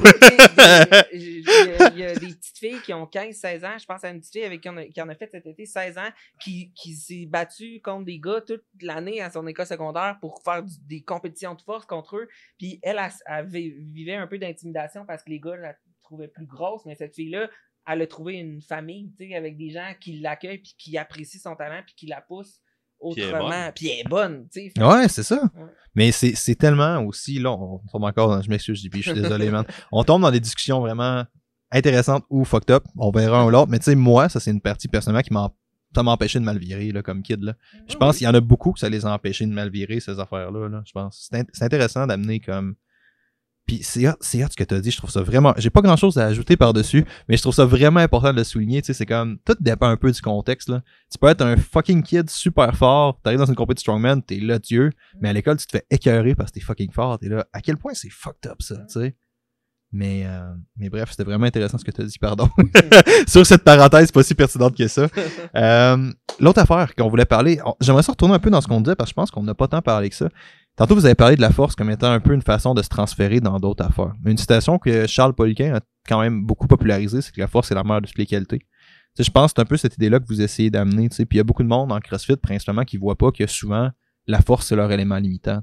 Il y, a- des petites filles qui ont 15-16 ans. Je pense à une petite fille avec qui on a, qui en a fait cet été 16 ans, qui, qui s'est battue contre des gars toute l'année à son école secondaire pour faire du- des compétitions de force contre eux. Puis elle, elle, elle vi- vivait un peu d'intimidation parce que les gars la trouvaient plus grosse, mais cette fille-là, elle a trouvé une famille, tu sais, avec des gens qui l'accueillent puis qui apprécient son talent puis qui la poussent autrement. Puis elle est bonne, tu sais. Ouais, c'est ça. Ouais. Mais c'est c'est tellement aussi, là, on tombe encore dans, je m'excuse, JP, je suis désolé, man. On tombe dans des discussions vraiment intéressantes ou fucked up. On verra un ou l'autre. Mais tu sais, moi, ça, c'est une partie personnellement qui m'a ça m'a empêché de mal virer, là, comme kid, là. Je pense qu'il y en a beaucoup que ça les a empêchés de mal virer, ces affaires-là, là, je pense. C'est intéressant d'amener comme... Puis c'est hot, c'est ce que t'as dit, je trouve ça vraiment... J'ai pas grand-chose à ajouter par-dessus, mais je trouve ça vraiment important de le souligner, tu sais, c'est comme... Tout dépend un peu du contexte, là. Tu peux être un fucking kid super fort, t'arrives dans une compétition strongman, t'es là Dieu, mais à l'école, tu te fais écœurer parce que t'es fucking fort, t'es là... À quel point c'est fucked up, ça, tu sais? Mais, euh, mais bref, c'était vraiment intéressant ce que t'as dit, pardon. Sur cette parenthèse pas si pertinente que ça. Euh, L'autre affaire qu'on voulait parler, j'aimerais ça retourner un peu dans ce qu'on disait parce que je pense qu'on n'a pas tant parlé que ça. Tantôt, vous avez parlé de la force comme étant un peu une façon de se transférer dans d'autres affaires. Une citation que Charles Poliquin a quand même beaucoup popularisée, c'est que la force est la mère de toutes les qualités. Je pense que c'est un peu cette idée-là que vous essayez d'amener. Puis il y a beaucoup de monde en CrossFit, principalement, qui voit pas que souvent, la force, c'est leur élément limitant.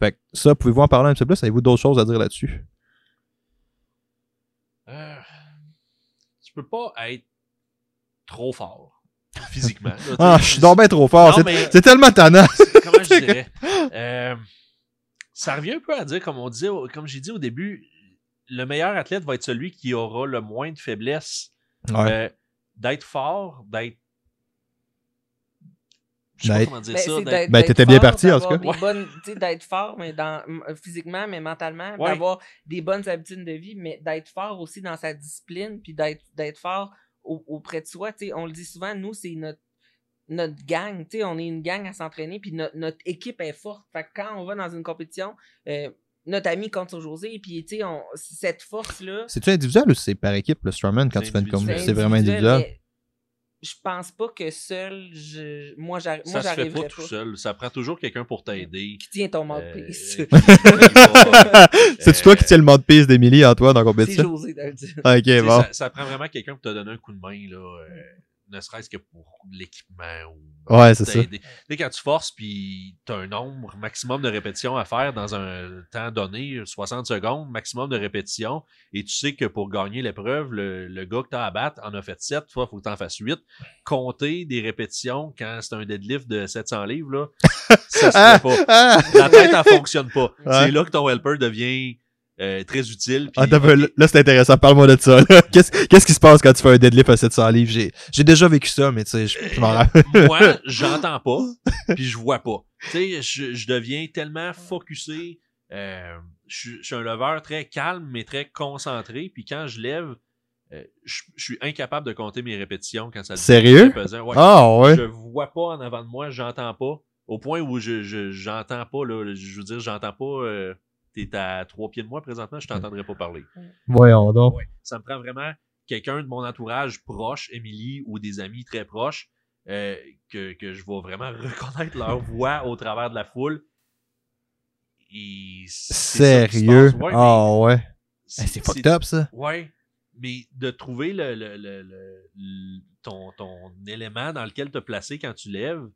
Fait que ça, pouvez-vous en parler un petit peu plus? Avez-vous d'autres choses à dire là-dessus? Euh, tu peux pas être trop fort physiquement. là. Ah, je suis donc trop fort. Non, C'est mais- c'est tellement tannant. comment je dirais Euh, ça revient un peu à dire comme on disait comme j'ai dit au début le meilleur athlète va être celui qui aura le moins de faiblesse Ouais. Euh, d'être fort d'être Ben, Ben, t'étais bien parti, en tout cas. sais, D'être fort, mais dans, physiquement, mais mentalement, Ouais. d'avoir des bonnes habitudes de vie, mais d'être fort aussi dans sa discipline, puis d'être d'être fort au- auprès de soi. on le dit souvent, nous, c'est notre notre gang, tu sais, on est une gang à s'entraîner, puis notre, notre équipe est forte. Fait que quand on va dans une compétition, euh, notre ami compte sur José, puis tu sais, cette force-là, C'est-tu individuel ou c'est par équipe, le Strongman, quand C'est tu fais une com? individuel. C'est vraiment individuel. je pense pas que seul, je, moi, j'arri- moi Ça se fait pas pas. tout seul. Ça prend toujours quelqu'un pour t'aider. Qui tient ton Euh, mouthpiece? il va- C'est-tu toi qui euh, tiens le mode piste d'Emily, Antoine, en C'est compétition? José dans le dire. Ok, bon. ça, ça prend vraiment quelqu'un pour te donner un coup de main, là, euh, ne serait-ce que pour l'équipement ou Ouais, c'est ça. sais, quand tu forces puis tu as un nombre maximum de répétitions à faire dans un temps donné, 60 secondes, maximum de répétitions, et tu sais que pour gagner l'épreuve, le, le gars que tu as à battre en a fait 7, toi, il faut que tu en fasses 8. Compter des répétitions quand c'est un deadlift de 700 livres, là, ça se fait pas. ah. La tête, elle fonctionne pas. Ouais. C'est là que ton helper devient euh, très utile. Ah, là, c'est intéressant. Parle-moi de ça. Qu'est-ce qu'est-ce qui se passe quand tu fais un deadlift à 700 livres? J'ai j'ai déjà vécu ça, mais tu sais, je m'en rappelle. moi, j'entends pas, puis je vois pas. Tu sais, je, je deviens tellement focusé. euh, je, suis- je suis un leveur très calme, mais très concentré. Puis quand je lève, euh, je, je suis incapable de compter mes répétitions quand ça Sérieux? Ouais. Ah, ouais. Je vois pas en avant de moi, j'entends pas. Au point où je je- j'entends pas, là, je veux dire, j'entends pas. euh, T'es à trois pieds de moi présentement, je t'entendrai pas parler. Voyons donc. Ouais. Ça me prend vraiment quelqu'un de mon entourage proche, Émilie, ou des amis très proches, euh, que, que je vais vraiment reconnaître leur voix au travers de la foule. Et Sérieux? Ouais, Ah, ouais. mais Eh, C'est fucked up, ça. Ouais, mais de trouver le, le- le- le- le- ton, ton élément dans lequel te placer quand tu lèves,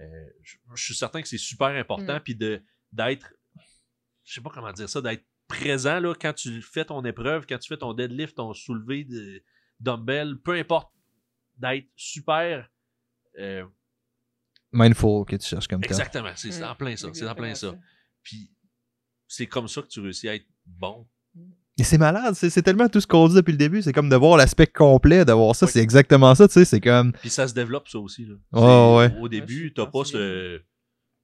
euh, je, je suis certain que c'est super important. Mm. Puis de d'être, je sais pas comment dire ça, d'être présent là, quand tu fais ton épreuve, quand tu fais ton deadlift, ton soulevé de dumbbell, peu importe, d'être super. euh, Mindful que tu cherches comme ça. exactement, c'est Mm. en plein ça, c'est en plein ça. Puis c'est comme ça que tu réussis à être bon. Et c'est malade, c'est tellement tout ce qu'on dit depuis le début. C'est comme de voir l'aspect complet, de voir ça. Oui. C'est exactement ça, tu sais. C'est comme. Puis ça se développe, ça aussi. Là. Ouais. Au début, t'as pas ce.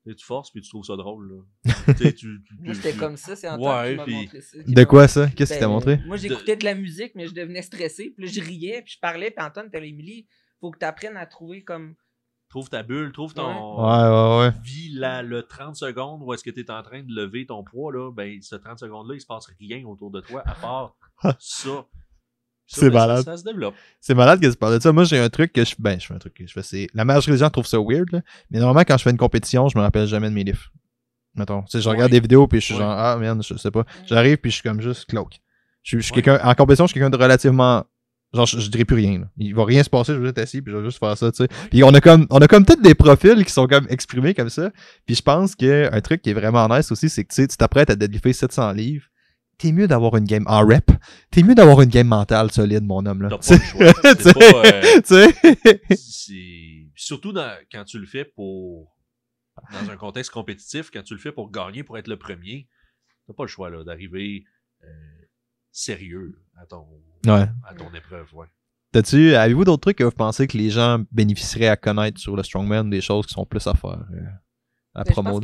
Tu sais, Tu forces puis tu trouves ça drôle. Là. Tu sais, tu- tu- Moi, tu- comme ça, c'est Antoine Ouais, qui m'a puis- montré ça. De quoi ça? Qu'est-ce qu'il t'a Ben, montré? Moi, j'écoutais de la musique, mais je devenais stressé. Puis là, je riais, puis je parlais, puis Antoine, t'as Émilie, faut que tu apprennes à trouver comme. Trouve ta bulle, trouve ton. Ouais, ouais, ouais. Vis la, le 30 secondes où est-ce que tu es en train de lever ton poids, là, ben, ce 30 secondes-là, il se passe rien autour de toi à part ça. C'est ça- malade. Ça, se développe. C'est malade que tu parles de ça. Moi, j'ai un truc que je. Ben, je fais un truc que je fais. C'est. La majorité des gens trouvent ça weird, là. Mais normalement, quand je fais une compétition, je me rappelle jamais de mes livres. Mettons. Tu sais, je regarde Ouais. des vidéos, puis je suis Ouais. genre, ah, merde, je sais pas. J'arrive, puis je suis comme juste cloak. Je suis, je suis Ouais. quelqu'un. En compétition, je suis quelqu'un de relativement. Genre, je, je dirais plus rien, là. Il va rien se passer, je vais être assis, puis je vais juste faire ça, tu sais. Puis on a comme, on a comme peut-être des profils qui sont comme exprimés comme ça. Puis je pense que un truc qui est vraiment nice aussi, c'est que tu sais, tu t'apprêtes à deadlifter 700 livres. T'es mieux d'avoir une game en rep. T'es mieux d'avoir une game mentale solide, mon homme, là. T'as pas le choix. Tu C'est pas. euh, sais. c'est surtout dans- quand tu le fais pour dans un contexte compétitif, quand tu le fais pour gagner, pour être le premier, t'as pas le choix là d'arriver euh, sérieux à ton Ouais. à ton épreuve, ouais. T'as-tu, avez-vous d'autres trucs que vous pensez que les gens bénéficieraient à connaître sur le strongman, des choses qui sont plus à faire, euh, à Ben, promouvoir?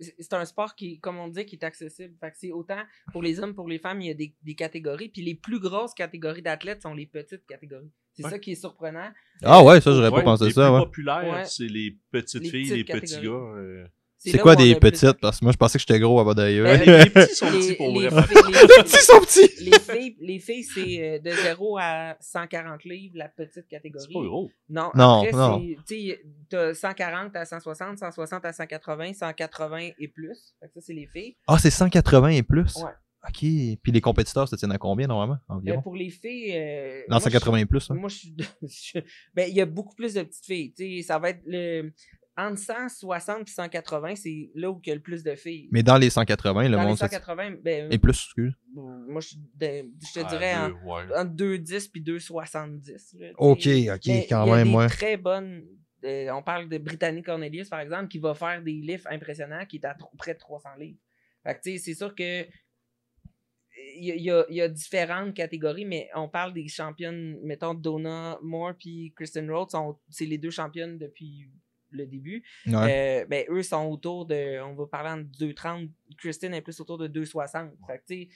C'est- un sport qui, comme on dit, qui est accessible. Fait que c'est autant pour les hommes, pour les femmes, il y a des, des catégories. Puis les plus grosses catégories d'athlètes sont les petites catégories. C'est Ouais. ça qui est surprenant. Ah ouais, ça, j'aurais pas pensé les ça, plus ouais. populaires, Ouais. c'est les petites Les filles, petites les petits gars. euh. C'est quoi des petites? Parce que moi, je pensais que j'étais gros avant d'ailleurs. Ben, les, petits sont petits les, pour les vrai. filles- les- petits sont petits! les filles, les filles c'est euh, de 0 à 140 livres, la petite catégorie. C'est pas gros. Non, Non, après, non. c'est- tu sais, t'as 140 à 160, 160 à 180, 180 et plus. Fait que ça, c'est les filles. Ah, c'est 180 et plus? Ouais. Ok. Puis les compétiteurs se tiennent à combien, normalement, Euh, environ? pour les filles. euh, Non, moi, 180 et plus, hein. Moi, je suis. je- ben, il y a beaucoup plus de petites filles. Tu sais, ça va être le. Entre 160 et 180, c'est là où il y a le plus de filles. Mais dans les 180, le Dans monde... se- 180, ben, Et plus, excuse. moi, je, je te Ah, dirais en- ouais. entre 2,10 puis 2,70. là, tu Ok, ok, Mais quand il y a même, des ouais. très bonnes. euh, on parle de Brittany Cornelius, par exemple, qui va faire des lifts impressionnants, qui est à près de 300 livres. Fait que, tu sais, c'est sûr que. Il y, a- il y a, il y a différentes catégories, mais on parle des championnes, mettons, Donna Moore puis Kristen Rhodes, sont- c'est les deux championnes depuis le début. Ouais. Euh, ben, eux sont autour de, on va parler en 2,30, Kristen est plus autour de 2,60. Fait que, tu sais,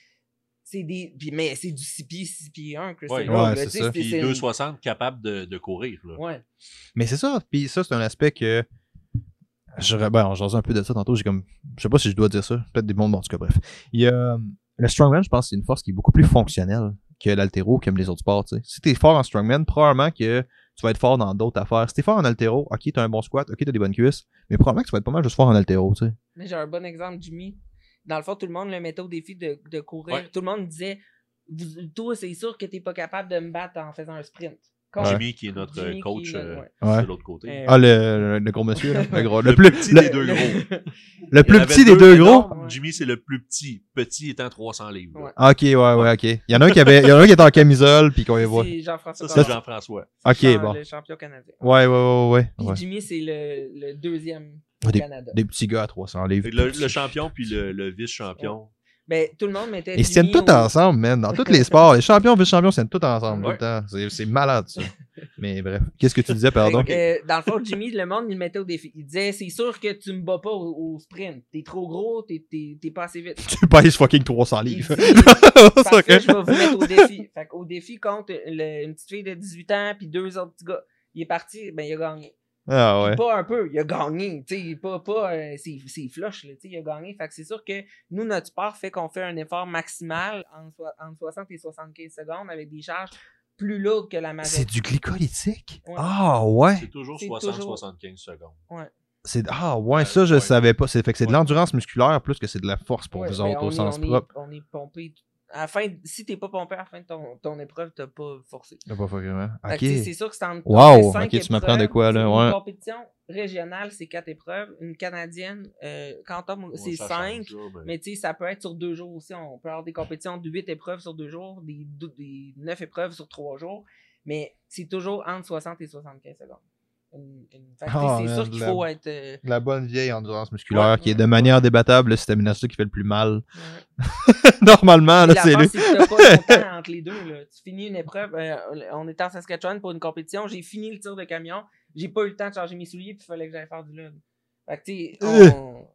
c'est des. puis- mais c'est du 6 pieds, 6 pieds 1, Kristen Ouais, Rhodes, ouais, là, c'est ça. Puis c'est- 260 capable de, de courir. Là. Ouais. Mais c'est ça. Puis ça, c'est un aspect que. J'aurais. Ben, on jasait un peu de ça tantôt. J'ai comme. Je sais pas si je dois dire ça. Peut-être des bons mots, en tout cas, bref. Il y a. Le strongman, je pense, c'est une force qui est beaucoup plus fonctionnelle que l'altéro, comme les autres sports, tu sais. Si t'es fort en strongman, probablement que tu vas être fort dans d'autres affaires. Si t'es fort en altéro, ok, t'as un bon squat, ok, t'as des bonnes cuisses, mais probablement que tu vas être pas mal juste fort en altéro, tu sais. Mais j'ai un bon exemple, Jimmy. Dans le fond, tout le monde le mettait au défi de, de courir. Ouais. Tout le monde disait Vous- Toi, c'est sûr que t'es pas capable de me battre en faisant un sprint. Jimmy, qui est notre Jimmy euh, coach qui euh, ouais. De l'autre côté. Euh, Ah, le, le, gros monsieur, là. Le, gros, le, Le plus, petit le, des deux gros. le plus petit des deux gros. énormes. Jimmy, c'est le plus petit. Petit étant 300 livres. Ouais. Ah, Ok, ouais, ouais, ok. Il y en a un qui avait, il y en a un qui était en camisole, puis qu'on y voit. C'est Jean-François Ça, c'est. Jean-François. Ok, bon. Le champion canadien. Ouais, ouais, ouais, ouais. Puis ouais. Jimmy, c'est le, le deuxième au Canada. Des petits gars à 300 livres. Le, le champion puis le, le vice-champion. Ben, tout le monde mettait. Ils se tiennent tous au- ensemble, man. Dans tous les sports, les champions, vice-champions, ils se tiennent tous ensemble tout le temps. C'est, malade, ça. Mais bref. Qu'est-ce que tu disais, pardon? Euh, dans le fond, Jimmy, le monde, il le mettait au défi. Il disait C'est sûr que tu me bats pas au, au sprint. T'es trop gros, t'es, pas assez vite. Tu pèses fucking 300 Il livres. Parce que je vais vous mettre au défi. Fait qu'au défi contre le- une petite fille de 18 ans puis deux autres petits gars. Il est parti, ben il a gagné. Ah ouais. Pas un peu, il a gagné. Tu sais, pas, pas euh, c'est, c'est flush, là, tu sais, il a gagné. Fait que c'est sûr que nous, notre sport fait qu'on fait un effort maximal en so- entre 60 et 75 secondes avec des charges plus lourdes que la C'est majorité. du glycolytique? Ouais. Ah ouais. C'est toujours C'est 60-75 secondes. C'est, ah ouais, ça, je Ouais. savais pas. C'est, fait que c'est de Ouais. l'endurance musculaire plus que c'est de la force pour Ouais, vous ben, autres on au est- sens on est- propre. on est pompé. À la fin, si t'es pas pompé à la fin de ton, ton épreuve, t'as pas forcé. T'as pas sais, Ok. C'est sûr que c'est en Wow, cinq ok, tu m'apprends de épreuves. quoi, là, Une ouais. compétition régionale, c'est quatre épreuves. Une canadienne, euh, quand on- Ouais, c'est cinq. là, mais- tu sais, ça peut être sur deux jours aussi. On peut avoir des compétitions de huit épreuves sur deux jours, des, des neuf épreuves sur trois jours. Mais c'est toujours entre 60 et 75 secondes. Une- une- Ah, c'est sûr qu'il la- faut être. euh, La bonne vieille endurance musculaire Ouais, qui est ouais. de manière débattable le système immunitaire qui fait le plus mal. Normalement, là, c'est lui. c'est que pas longtemps entre les deux. Là. Tu finis une épreuve. euh, on était en Saskatchewan pour une compétition. J'ai fini le tir de camion. J'ai pas eu le temps de changer mes souliers. Puis il fallait que j'aille faire du lune. Fait que, tu sais, Euh. on-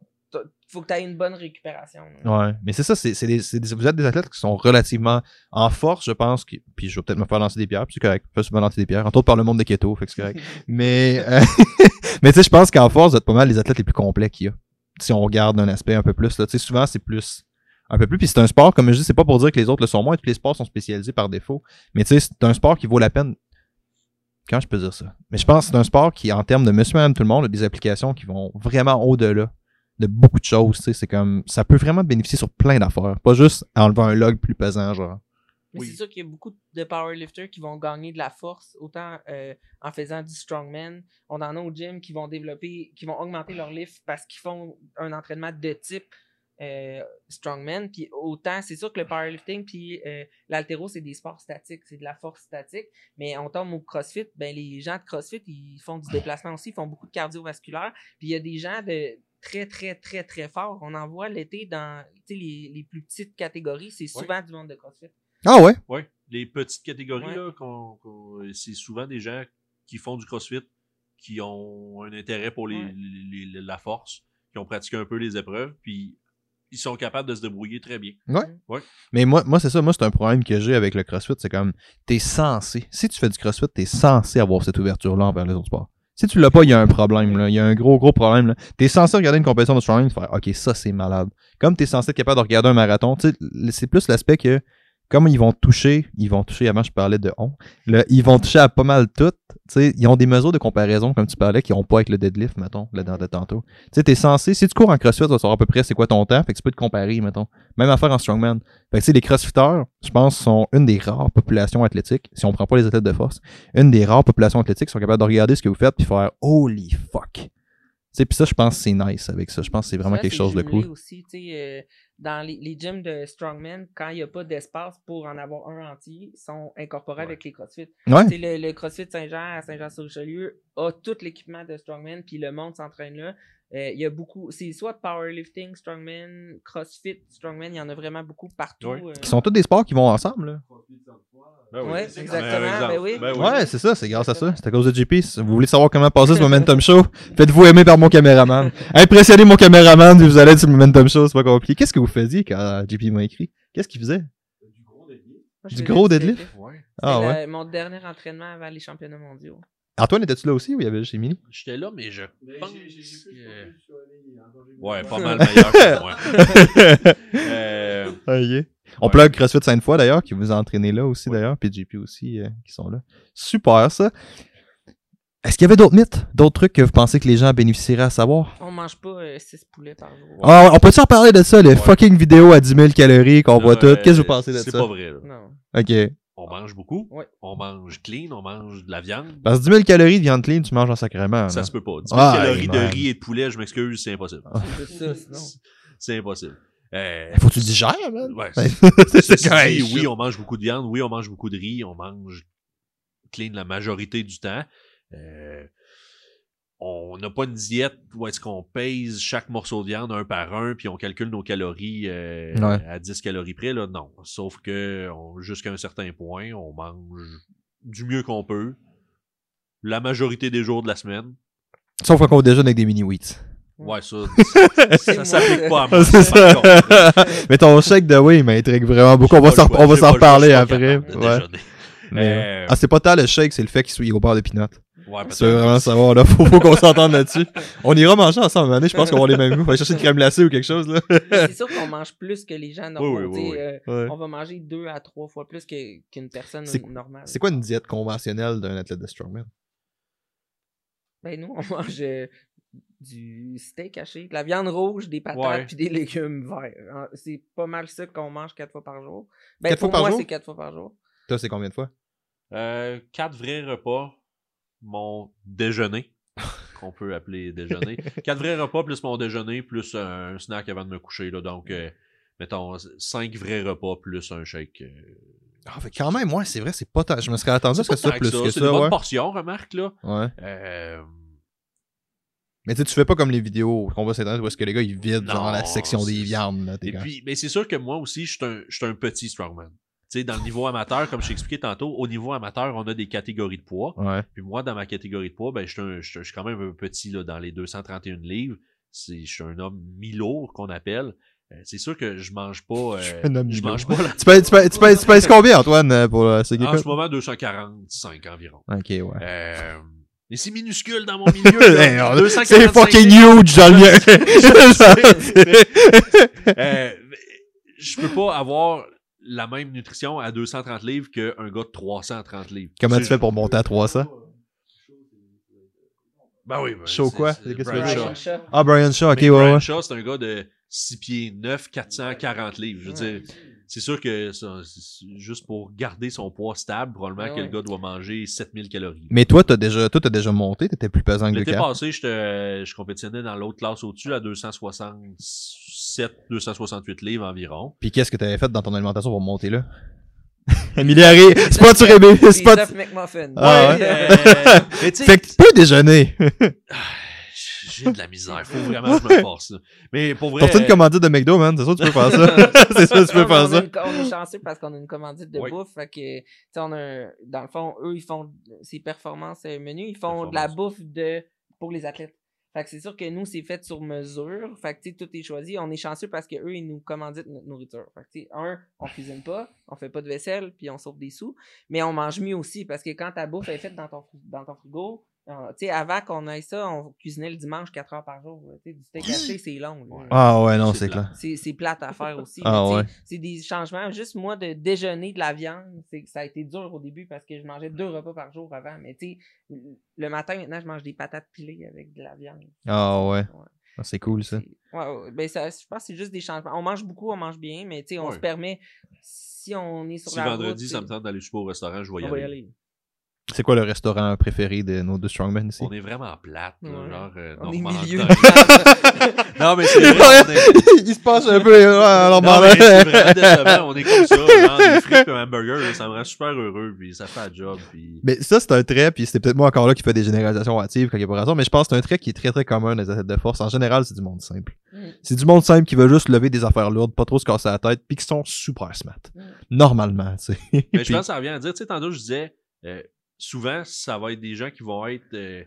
faut que tu aies une bonne récupération. Ouais, mais c'est ça, c'est, c'est des, c'est des- vous êtes des athlètes qui sont relativement en force, je pense, qui- puis je vais peut-être me faire lancer des pierres, puis c'est correct, je peux souvent lancer des pierres, entre autres par le monde des keto, fait que c'est correct. mais, euh, mais tu sais, je pense qu'en force, vous êtes pas mal les athlètes les plus complets qu'il y a. Si on regarde un aspect un peu plus, là, tu sais, souvent c'est plus, un peu plus, puis c'est un sport, comme je dis, c'est pas pour dire que les autres le sont moins, tous les sports sont spécialisés par défaut, mais tu sais, c'est un sport qui vaut la peine. Quand je peux dire ça? Mais je pense que c'est un sport qui, en termes de monsieur, madame, tout le monde, a des applications qui vont vraiment au-delà de beaucoup de choses, tu sais, c'est comme, ça peut vraiment bénéficier sur plein d'affaires, pas juste en enlevant un log plus pesant, genre. Mais Oui. c'est sûr qu'il y a beaucoup de powerlifters qui vont gagner de la force, autant euh, en faisant du strongman. On en a au gym qui vont développer, qui vont augmenter leur lift parce qu'ils font un entraînement de type euh, strongman. Puis autant, c'est sûr que le powerlifting puis euh, l'altéro, c'est des sports statiques, c'est de la force statique. Mais on tombe au CrossFit, ben les gens de CrossFit, ils font du déplacement aussi, ils font beaucoup de cardiovasculaire. Puis il y a des gens de très, très, très, très forts. On en voit l'été dans tu sais, les, les plus petites catégories, c'est souvent du monde de CrossFit. Ah ouais? Oui, les petites catégories, Ouais. là, qu'on- qu'on- c'est souvent des gens qui font du crossfit, qui ont un intérêt pour les, Ouais. les- les- la force, qui ont pratiqué un peu les épreuves, puis ils sont capables de se débrouiller très bien. Mais moi, moi c'est ça, moi, c'est un problème que j'ai avec le CrossFit, c'est comme, t'es censé, si tu fais du CrossFit, t'es censé avoir cette ouverture-là envers les autres sports. Si tu l'as pas, il y a un problème, là. Il y a un gros, gros problème, là. T'es censé regarder une compétition de strongman faire, OK, ça, c'est malade. Comme t'es censé être capable de regarder un marathon, tu c'est plus l'aspect que, comme ils vont toucher, ils vont toucher, avant je parlais de on, là, ils vont toucher à pas mal tout. Ils ont des mesures de comparaison, comme tu parlais, qui ont pas avec le deadlift, mettons, là, dans de tantôt. Tu sais, t'es censé, si tu cours en CrossFit, tu vas savoir à peu près c'est quoi ton temps, fait que tu peux te comparer, mettons. Même affaire en strongman. Fait que, tu sais, les crossfitters, je pense, sont une des rares populations athlétiques, si on prend pas les athlètes de force, une des rares populations athlétiques qui sont capables de regarder ce que vous faites puis faire holy fuck. Tu sais, puis ça, je pense que c'est nice avec ça. Je pense que c'est vraiment Ça, quelque chose de cool. aussi, tu sais, euh, dans les, les gyms de strongman, quand il n'y a pas d'espace pour en avoir un entier, ils sont incorporés Ouais. avec les CrossFit. Ouais. Tu sais, le, le CrossFit Saint-Jean à Saint-Jean-sur-Richelieu a tout l'équipement de strongman, puis le monde s'entraîne là. Euh, Il y a beaucoup, c'est soit powerlifting, strongman, CrossFit, strongman, il y en a vraiment beaucoup partout. Euh. Qui sont tous des sports qui vont ensemble, là. Ben Ouais, c'est exactement, ben oui. Ben Ouais, c'est ça, c'est grâce à ça. C'est à cause de JP. Si vous voulez savoir comment passer ce Momentum Show, faites-vous aimer par mon caméraman. Impressionnez mon caméraman, vous allez être sur le Momentum Show, c'est pas compliqué. Qu'est-ce que vous faisiez quand JP m'a écrit? Qu'est-ce qu'il faisait? Du gros du deadlift? Ouais. Ah C'était ouais. le- mon dernier entraînement avant les championnats mondiaux. Antoine, étais-tu là aussi ou il y avait juste Émilie? J'étais là, mais je pense que-. Ouais, pas mal meilleur que moi. Euh. On Ouais. plug CrossFit Sainte-Foy d'ailleurs, qui vous a entraîné là aussi d'ailleurs, puis JP aussi, euh, qui sont là. Super ça. Est-ce qu'il y avait d'autres mythes, d'autres trucs que vous pensez que les gens bénéficieraient à savoir? On mange pas 6 poulets par jour. Ah, on peut-tu en parler de ça, les Ouais. fucking vidéos à 10 000 calories qu'on voit Euh, toutes? Qu'est-ce que vous pensez de C'est ça? pas vrai, là. Non. Ok. On mange beaucoup. Ouais. On mange clean, on mange de la viande. Parce que 10 000 calories de viande clean, tu manges en sacrément. Ça là. se peut pas. 10 000 Ah, calories de riz et de poulet, je m'excuse, c'est impossible. C'est ça, sinon. C'est impossible. Euh, Faut que tu le digères, man. ouais, c'est correct. Oui, on mange beaucoup de viande. Oui, on mange beaucoup de riz. On mange clean la majorité du temps. Euh, on n'a pas une diète où est-ce qu'on pèse chaque morceau de viande un par un, puis on calcule nos calories euh, Ouais. à 10 calories près. Là, non. Sauf que on- jusqu'à un certain point, on mange du mieux qu'on peut. La majorité des jours de la semaine. Sauf quand on déjeune avec des mini-wheats. Ouais, ça, ça s'applique pas à moi. Ça. Mais ton shake de whey m'intrigue vraiment beaucoup. On va s'en reparler après. Ouais. Mais- Euh, Ah, c'est pas tant le shake, c'est le fait qu'il soit au beurre de peanut. Ouais, Tu veux vraiment savoir, là. Faut, faut qu'on s'entende là-dessus. On ira manger ensemble. un moment donné, Je pense qu'on va avoir les mêmes goûts. On va chercher une crème glacée ou quelque chose, là. C'est sûr qu'on mange plus que les gens normaux. Oui, oui, oui, tu sais, oui. euh, Ouais. On va manger deux à trois fois plus que- qu'une personne C'est- normale. C'est quoi une diète conventionnelle d'un athlète de strongman? Ben nous, on mange euh, du steak haché, de la viande rouge, des patates Ouais. puis des légumes verts. C'est pas mal ça qu'on mange quatre fois par jour. Ben, Quatre fois pour par moi, jour? c'est quatre fois par jour. Toi, c'est combien de fois? Euh, quatre vrais repas, mon déjeuner, qu'on peut appeler déjeuner. quatre vrais repas plus mon déjeuner, plus un snack avant de me coucher. Là, donc, euh, mettons, cinq vrais repas plus un shake. euh, Ah, fait quand même, ouais, c'est vrai, c'est pas tant. Je me serais attendu à ce que ça plus que C'est ça, des bonnes ouais. portions, remarque, là. Ouais. Euh, Mais tu sais, tu fais pas comme les vidéos qu'on voit sur Internet où est-ce que les gars ils vident genre la section des c'est- viandes. Là, Et puis, mais c'est sûr que moi aussi, je suis un, je suis un petit strongman. Tu sais, dans le niveau amateur, comme je expliqué tantôt, au niveau amateur, on a des catégories de poids. Ouais. Puis moi, dans ma catégorie de poids, ben, je suis quand même un peu petit là, dans les 231 livres. C'est- Je suis un homme mi-lourd qu'on appelle. Euh, c'est sûr que je mange pas. euh, suis un homme je mange pas. la- Tu pèses, tu, pèses, tu, pèses, tu pèses combien, Antoine, euh, pour euh, ce En ce moment, 245 environ. Ok, ouais. Euh, mais c'est minuscule dans mon milieu. Hey, là. on- 245 C'est fucking huge dans le mien. Euh, mais je peux pas avoir la même nutrition à 230 livres qu'un gars de 330 livres. Comment tu fais pour monter à 300? Ben oui. ben, c'est- quoi? c'est Brian Shaw. Shaw. Ah, Brian Shaw, ok, Mais ouais, Brian ouais. Shaw, c'est un gars de 6 pieds 9, 440 livres. Je veux dire, c'est sûr que ça, c'est juste pour garder son poids stable, probablement Ah que le gars doit manger 7000 calories. Mais toi, t'as déjà, toi, t'as déjà monté, t'étais plus pesant que L'été Lucas. passé, j'étais- je compétitionnais dans l'autre classe au-dessus à 267, 268 livres environ. Puis qu'est-ce que t'avais fait dans ton alimentation pour monter là? C'est pas sur Ébé, Des c'est pas. œufs McMuffin. Ah ouais? euh, mais tu sais, Fait que tu peux déjeuner. j'ai de la misère. Faut vraiment que je me force. là. Mais pour vrai. T'as une commandite de McDo, man? C'est sûr que tu peux faire ça. c'est sûr que tu peux Non, faire ça. une- on est chanceux parce qu'on a une commandite de Oui. bouffe. Fait que, tu sais, on a un- dans le fond, eux, ils font ces performances euh, menus, ils font de la bouffe de, pour les athlètes. Fait que c'est sûr que nous, c'est fait sur mesure. Fait que, tout est choisi. On est chanceux parce que eux ils nous commanditent notre nourriture. Fait que, un, on cuisine pas, on fait pas de vaisselle, puis on sauve des sous. Mais on mange mieux aussi parce que quand ta bouffe est faite dans ton, dans ton frigo, tu sais, avant qu'on aille ça, on cuisinait le dimanche 4 heures par jour. là. Tu sais, du steak haché, c'est long. là. Ah ouais, non, C'est clair. C'est c'est plate à faire aussi. Ah ouais. C'est des changements. Juste moi, de déjeuner de la viande, c'est ça a été dur au début parce que je mangeais deux repas par jour avant. Mais tu sais, le matin, maintenant, je mange des patates pilées avec de la viande. Ah ouais. Ouais. Ah, C'est cool ça. C'est- ouais, ouais. Ben, ça, je pense que c'est juste des changements. On mange beaucoup, on mange bien, mais tu sais, on Ouais. se permet, si on est sur Si la vendredi, route, ça me tente d'aller super au restaurant, je vais y on va y aller. C'est quoi le restaurant préféré de nos deux strongmen ici? On est vraiment plate, là, Ouais. genre euh, On est milieu. non, mais c'est vrai, est... Il se penche un peu. alors, Non, mais c'est vraiment décevant. On est comme ça, genre des frites et un hamburger, là, ça me rend super heureux, puis ça fait un job, puis... Mais ça, c'est un trait, puis c'est peut-être moi encore là qui fait des généralisations hâtives quand il y a pas raison, mais je pense que c'est un trait qui est très très commun dans les athlètes de force. En général, c'est du monde simple. Mm. C'est du monde simple qui veut juste lever des affaires lourdes, pas trop se casser la tête, puis qui sont super smart. Mm. Normalement, tu sais. Mais je pense que ça revient à dire, tu sais, tantôt, je disais, euh, souvent, ça va être des gens qui vont être euh,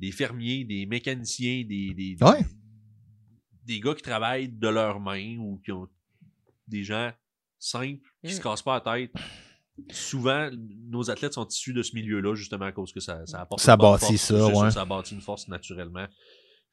des fermiers, des mécaniciens, des, des, des, Ouais. des gars qui travaillent de leurs mains ou qui ont des gens simples qui se Mm. cassent pas la tête. Souvent, nos athlètes sont issus de ce milieu-là, justement, à cause que ça, ça apporte Ça bâtit force. ça, ouais. Ça bâtit une force naturellement.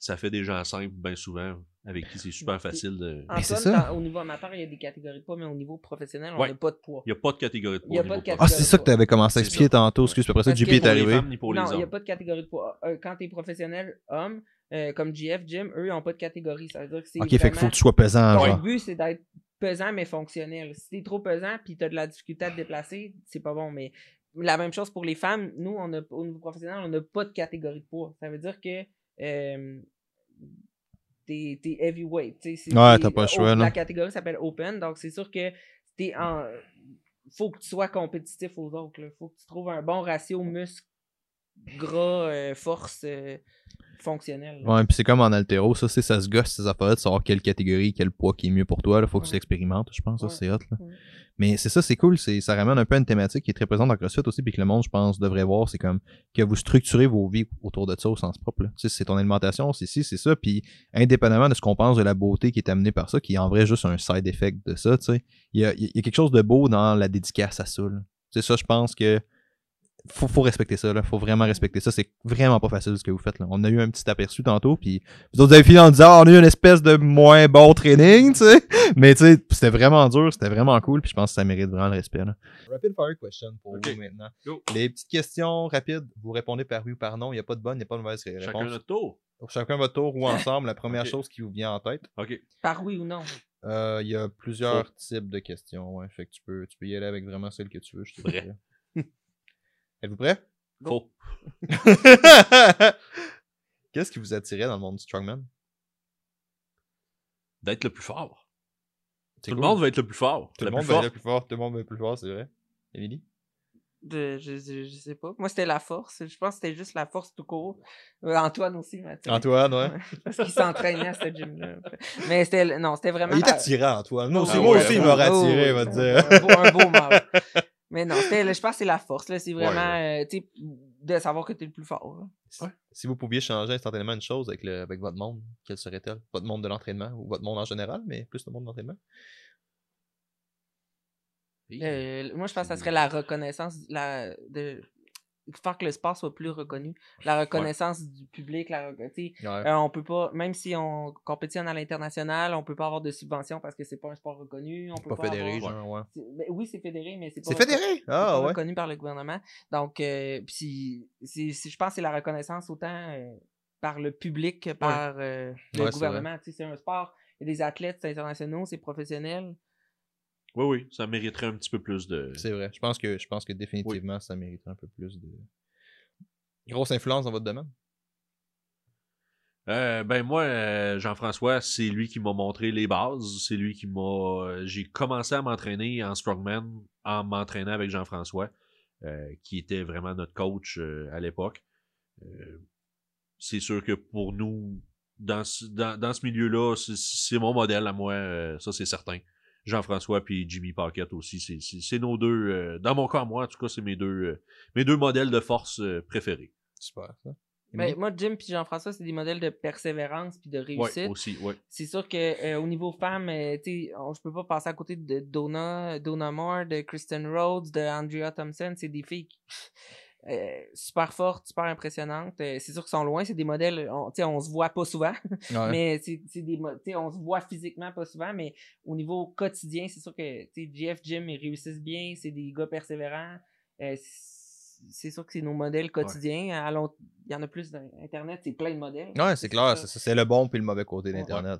Ça fait des gens simples, bien souvent, avec qui c'est super facile de. Antoine, c'est ça. dans- au niveau amateur, il y a des catégories de poids, mais au niveau professionnel, on Ouais. n'a pas de poids. Il n'y a pas de catégorie de poids. Il y a au pas niveau de Ah, c'est ça que tu avais commencé à expliquer tantôt. Excuse, puis après ça, Parce JP que est Pour les arrivé. femmes non, il n'y a pas de catégorie de poids. Euh, quand tu es professionnel homme, euh, comme GF, Jim, eux, ils n'ont pas de catégorie. Ça veut dire que c'est. Ok, fait qu'il faut que tu sois pesant, Ton genre. but, c'est d'être pesant mais fonctionnel. Si t'es trop pesant puis t'as de la difficulté à te déplacer, c'est pas bon. Mais la même chose pour les femmes, nous, on a, au niveau professionnel, on n'a pas de catégorie de poids. Ça veut dire que euh, t'es t'es heavyweight. Ouais, t'as pas le choix, là. La catégorie s'appelle open, donc c'est sûr que t'es en. Faut que tu sois compétitif aux autres. Il faut que tu trouves un bon ratio muscle, gras, euh, force euh, fonctionnel. là. Ouais, puis c'est comme en altéro, ça, c'est ça se gosse ces affaires-là de savoir quelle catégorie, quel poids qui est mieux pour toi. Là, faut que tu l'expérimentes, je pense, ça, c'est hot. Là. Ouais. Mais c'est ça, c'est cool, c'est ça ramène un peu à une thématique qui est très présente dans CrossFit aussi, puis que le monde, je pense, devrait voir, c'est comme que vous structurez vos vies autour de ça au sens propre. là. Tu sais, c'est ton alimentation, c'est ci, c'est ça, puis indépendamment de ce qu'on pense de la beauté qui est amenée par ça, qui est en vrai juste un side effect de ça, tu sais, il y a, il y a quelque chose de beau dans la dédicace à ça. là. C'est ça, je pense que faut, faut respecter ça, là. Faut vraiment respecter ça. C'est vraiment pas facile ce que vous faites, là. On a eu un petit aperçu tantôt, puis vous autres avez fini en disant, Ah, on a eu une espèce de moins bon training, tu sais. Mais tu sais, c'était vraiment dur, c'était vraiment cool, puis je pense que ça mérite vraiment le respect, là. Rapid fire question pour vous maintenant. Go. Les petites questions rapides, vous répondez par oui ou par non. Il n'y a pas de bonne, il n'y a pas de mauvaise réponse. Chacun notre tour. Chacun votre tour ou ensemble, la première chose qui vous vient en tête. OK. Par oui ou non. Euh, Il y a plusieurs types de questions, ouais. Fait que tu peux, tu peux y aller avec vraiment celle que tu veux. Je te dirais. Êtes-vous prêts? Faux. Qu'est-ce qui vous attirait dans le monde du strongman? D'être le plus fort. Tout cool. le monde va être le plus fort. Tout le monde va être le plus fort. Tout le monde va être le plus fort, c'est vrai. Émilie? De, je, je, je sais pas. Moi, c'était la force. Je pense que c'était juste la force tout court. Euh, Antoine aussi, Mathieu. Antoine, ouais. Parce qu'il s'entraînait à ce gym-là. Mais c'était, non, c'était vraiment. Il attirant, Antoine. Moi aussi, Ah moi ouais, aussi il m'aurait Oh, attiré, va dire. Un beau, un beau. Mais non, je pense que c'est la force. Là. C'est vraiment, Ouais, euh, tu de savoir que t'es le plus fort. là. Si vous pouviez changer instantanément une chose avec, le, avec votre monde, quelle serait-elle? Votre monde de l'entraînement ou votre monde en général, mais plus le monde de l'entraînement? Euh, moi, je pense que ça serait la reconnaissance la, de faire que le sport soit plus reconnu. La reconnaissance du public. La, Ouais. Euh, on peut pas, même si on compétitionne à l'international, on peut pas avoir de subvention parce que c'est pas un sport reconnu. On peut pas pas fédéré, avoir- genre, ouais. Ben oui, c'est fédéré, mais c'est pas C'est reco- fédéré? c'est pas Ah, ouais. reconnu par le gouvernement. Donc, euh, je pense que c'est la reconnaissance autant euh, par le public que par euh, le gouvernement. C'est un sport, il y a des athlètes internationaux, c'est professionnel. Oui, oui, ça mériterait un petit peu plus de. C'est vrai. Je pense que, je pense que définitivement, ça mériterait un peu plus de. Grosse influence dans votre domaine. Euh, ben moi, euh, Jean-François, c'est lui qui m'a montré les bases. C'est lui qui m'a. euh, J'ai commencé à m'entraîner en strongman en m'entraînant avec Jean-François, euh, qui était vraiment notre coach à l'époque. C'est sûr que pour nous, dans ce, dans, dans ce milieu-là, c'est- mon modèle à moi, ça c'est certain. Jean-François puis Jimmy Pocket aussi, c'est- nos deux. euh, dans mon cas, moi, en tout cas, c'est mes deux, euh, mes deux modèles de force euh, préférés. Super, ça. Ben, moi, Jim et Jean-François, c'est des modèles de persévérance puis de Ouais, réussite. aussi, ouais. c'est sûr que euh, au niveau femmes, euh, tu sais, on- je peux pas passer à côté de Donna, Donna Moore, de Kristen Rhodes, de Andrea Thompson. C'est des filles qui- euh, super fortes, super impressionnantes. Euh, c'est sûr qu'ils sont loin, c'est des modèles, on, tu sais, on se voit pas souvent, Ouais. mais c'est des, on se voit physiquement pas souvent, mais au niveau quotidien, c'est sûr que Jeff, Jim, ils réussissent bien, c'est des gars persévérants. Euh, c'est- sûr que c'est nos modèles quotidiens. Il y en a plus dans Internet, c'est plein de modèles. Ouais, c'est clair. C'est le bon puis le mauvais côté d'Internet.